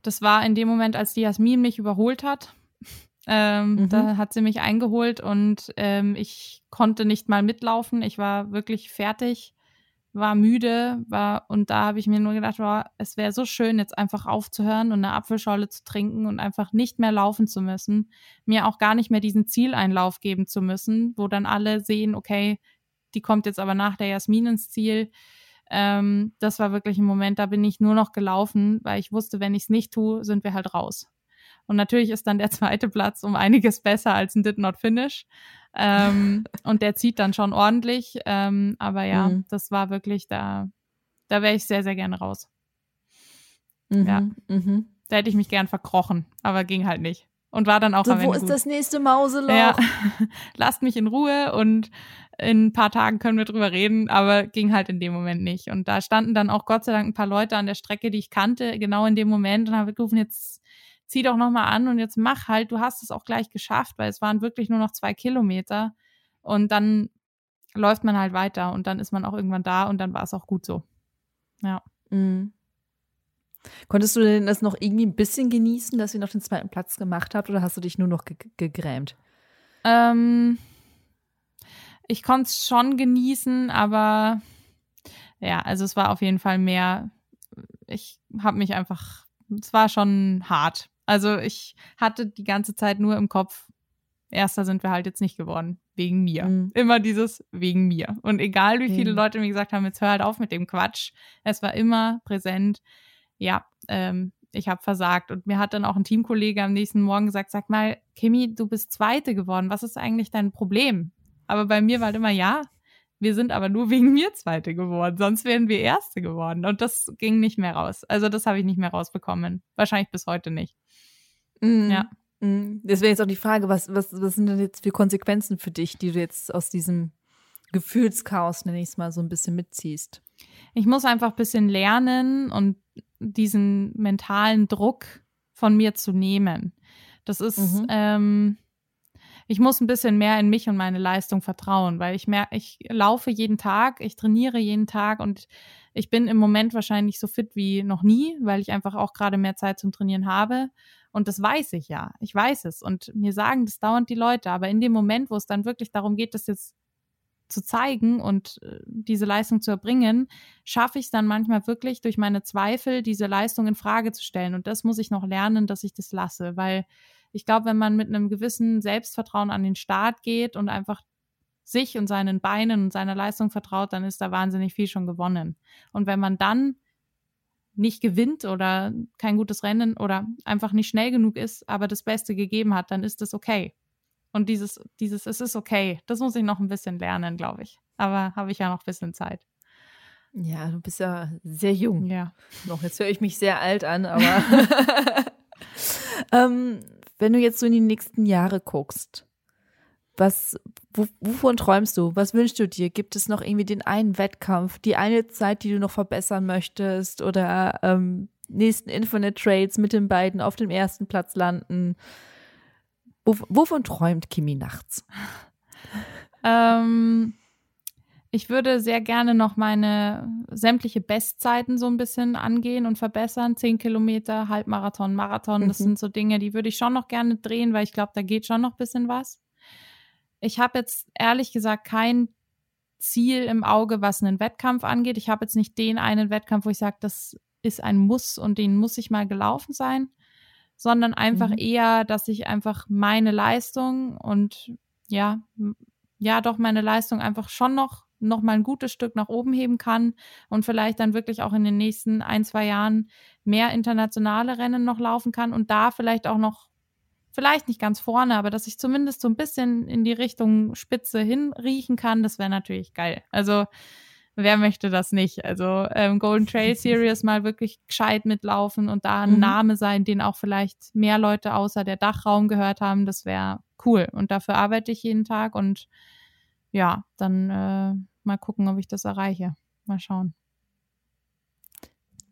Das war in dem Moment, als die Jasmin mich überholt hat. Ähm, mhm. Da hat sie mich eingeholt und ähm, ich konnte nicht mal mitlaufen. Ich war wirklich fertig, war müde, war und da habe ich mir nur gedacht, wow, es wäre so schön, jetzt einfach aufzuhören und eine Apfelschorle zu trinken und einfach nicht mehr laufen zu müssen, mir auch gar nicht mehr diesen Zieleinlauf geben zu müssen, wo dann alle sehen, okay, die kommt jetzt aber nach der Jasmin ins Ziel. Ähm, das war wirklich ein Moment, da bin ich nur noch gelaufen, weil ich wusste, wenn ich es nicht tue, sind wir halt raus. Und natürlich ist dann der zweite Platz um einiges besser als ein Did Not Finish. Ähm, und der zieht dann schon ordentlich. Ähm, aber ja, mhm. das war wirklich, da, da wäre ich sehr, sehr gerne raus. Mhm. Ja. Mhm. Da hätte ich mich gern verkrochen, aber ging halt nicht und war dann auch so, am Ende wo ist gut. das nächste Mauseloch? Ja, lasst mich in Ruhe und in ein paar Tagen können wir drüber reden, aber ging halt in dem Moment nicht. Und da standen dann auch Gott sei Dank ein paar Leute an der Strecke, die ich kannte, genau in dem Moment und habe gerufen, jetzt zieh doch nochmal an und jetzt mach halt, du hast es auch gleich geschafft, weil es waren wirklich nur noch zwei Kilometer und dann läuft man halt weiter und dann ist man auch irgendwann da und dann war es auch gut so. Ja. Mhm. Konntest du denn das noch irgendwie ein bisschen genießen, dass ihr noch den zweiten Platz gemacht habt, oder hast du dich nur noch ge gegrämt? Ähm, ich konnte es schon genießen, aber ja, also es war auf jeden Fall mehr. Ich habe mich einfach, es war schon hart. Also ich hatte die ganze Zeit nur im Kopf, erster sind wir halt jetzt nicht geworden, wegen mir. Mhm. Immer dieses wegen mir. Und egal wie viele mhm. Leute mir gesagt haben, jetzt hör halt auf mit dem Quatsch, es war immer präsent ja, ähm, ich habe versagt. Und mir hat dann auch ein Teamkollege am nächsten Morgen gesagt, sag mal, Kimi, du bist Zweite geworden. Was ist eigentlich dein Problem? Aber bei mir war halt immer, ja, wir sind aber nur wegen mir Zweite geworden. Sonst wären wir Erste geworden. Und das ging nicht mehr raus. Also das habe ich nicht mehr rausbekommen. Wahrscheinlich bis heute nicht. Mhm. Ja. Mhm. Das wäre jetzt auch die Frage, was, was, was sind denn jetzt für Konsequenzen für dich, die du jetzt aus diesem Gefühlschaos, nenne ich es mal, so ein bisschen mitziehst? Ich muss einfach ein bisschen lernen und diesen mentalen Druck von mir zu nehmen. Das ist, mhm. ähm, ich muss ein bisschen mehr in mich und meine Leistung vertrauen, weil ich merke, ich laufe jeden Tag, ich trainiere jeden Tag und ich bin im Moment wahrscheinlich so fit wie noch nie, weil ich einfach auch gerade mehr Zeit zum Trainieren habe. Und das weiß ich ja. Ich weiß es. Und mir sagen das dauernd die Leute. Aber in dem Moment, wo es dann wirklich darum geht, das jetzt zu zeigen und äh, diese Leistung zu erbringen, schaffe ich es dann manchmal wirklich durch meine Zweifel, diese Leistung in Frage zu stellen. Und das muss ich noch lernen, dass ich das lasse, weil ich glaube, wenn man mit einem gewissen Selbstvertrauen an den Start geht und einfach sich und seinen Beinen und seiner Leistung vertraut, dann ist da wahnsinnig viel schon gewonnen. Und wenn man dann nicht gewinnt oder kein gutes Rennen oder einfach nicht schnell genug ist, aber das Beste gegeben hat, dann ist das okay. Und dieses, dieses, es ist okay, das muss ich noch ein bisschen lernen, glaube ich. Aber habe ich ja noch ein bisschen Zeit. Ja, du bist ja sehr jung. Ja. Noch, jetzt höre ich mich sehr alt an, aber ähm, wenn du jetzt so in die nächsten Jahre guckst, was, wovon träumst du? Was wünschst du dir? Gibt es noch irgendwie den einen Wettkampf, die eine Zeit, die du noch verbessern möchtest oder ähm, nächsten Infinite Trades mit den beiden auf dem ersten Platz landen? Wovon träumt Kimi nachts? Ähm, ich würde sehr gerne noch meine sämtliche Bestzeiten so ein bisschen angehen und verbessern. Zehn Kilometer, Halbmarathon, Marathon, das mhm. sind so Dinge, die würde ich schon noch gerne drehen, weil ich glaube, da geht schon noch ein bisschen was. Ich habe jetzt ehrlich gesagt kein Ziel im Auge, was einen Wettkampf angeht. Ich habe jetzt nicht den einen Wettkampf, wo ich sage, das ist ein Muss und den muss ich mal gelaufen sein, sondern einfach mhm. eher, dass ich einfach meine Leistung und ja, ja, doch meine Leistung einfach schon noch noch mal ein gutes Stück nach oben heben kann und vielleicht dann wirklich auch in den nächsten ein, zwei Jahren mehr internationale Rennen noch laufen kann und da vielleicht auch noch vielleicht nicht ganz vorne, aber dass ich zumindest so ein bisschen in die Richtung Spitze hinriechen kann, das wäre natürlich geil. Also wer möchte das nicht? Also ähm, Golden Trail Series mal wirklich gescheit mitlaufen und da ein mhm. Name sein, den auch vielleicht mehr Leute außer der Dachraum gehört haben, das wäre cool. Und dafür arbeite ich jeden Tag und ja, dann äh, mal gucken, ob ich das erreiche. Mal schauen.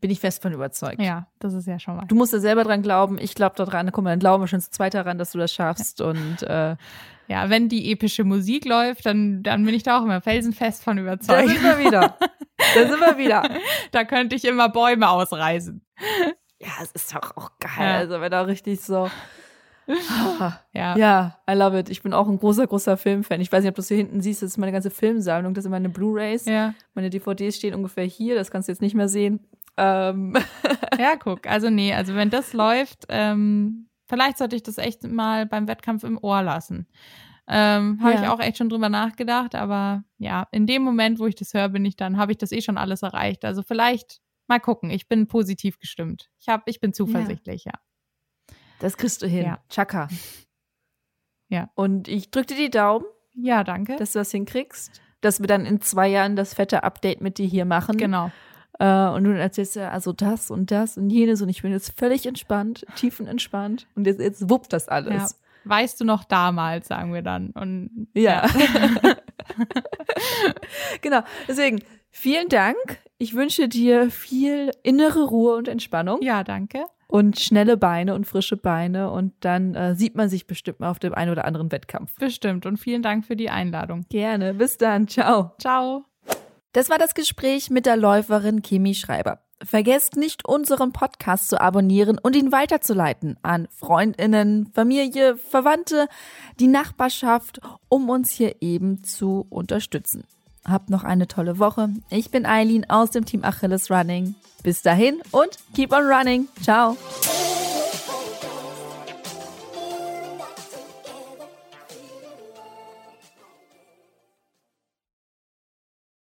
Bin ich fest von überzeugt. Ja, das ist ja schon mal. Du musst da selber dran glauben. Ich glaube daran. Guck mal, dann glauben wir schon zu zweit daran, dass du das schaffst. Ja. Und äh, ja, wenn die epische Musik läuft, dann, dann bin ich da auch immer felsenfest von überzeugt. Da sind wir wieder. Da sind wir wieder. da könnte ich immer Bäume ausreißen. Ja, es ist doch auch geil. Ja. Also, wenn da richtig so. ja. ja, I love it. Ich bin auch ein großer, großer Filmfan. Ich weiß nicht, ob du es hier hinten siehst, das ist meine ganze Filmsammlung. Das sind meine Blu-Rays. Ja. Meine DVDs stehen ungefähr hier. Das kannst du jetzt nicht mehr sehen. Ähm. ja, guck. Also nee, also wenn das läuft, ähm, vielleicht sollte ich das echt mal beim Wettkampf im Ohr lassen. Ähm, habe ja. ich auch echt schon drüber nachgedacht, aber ja, in dem Moment, wo ich das höre, bin ich dann, habe ich das eh schon alles erreicht. Also vielleicht mal gucken. Ich bin positiv gestimmt. Ich hab, ich bin zuversichtlich, ja. ja. Das kriegst du hin. Ja. Chaka. Ja. Und ich drücke dir die Daumen. Ja, danke. Dass du das hinkriegst. Dass wir dann in zwei Jahren das fette Update mit dir hier machen. Genau. Äh, und du erzählst ja also das und das und jenes und ich bin jetzt völlig entspannt, tiefenentspannt und jetzt, jetzt wuppt das alles. Ja. Weißt du noch damals, sagen wir dann. Und ja. ja. genau. Deswegen, vielen Dank. Ich wünsche dir viel innere Ruhe und Entspannung. Ja, danke. Und schnelle Beine und frische Beine. Und dann äh, sieht man sich bestimmt mal auf dem einen oder anderen Wettkampf. Bestimmt. Und vielen Dank für die Einladung. Gerne. Bis dann. Ciao. Ciao. Das war das Gespräch mit der Läuferin Kimi Schreiber. Vergesst nicht, unseren Podcast zu abonnieren und ihn weiterzuleiten an Freundinnen, Familie, Verwandte, die Nachbarschaft, um uns hier eben zu unterstützen. Habt noch eine tolle Woche. Ich bin Eileen aus dem Team Achilles Running. Bis dahin und keep on running. Ciao.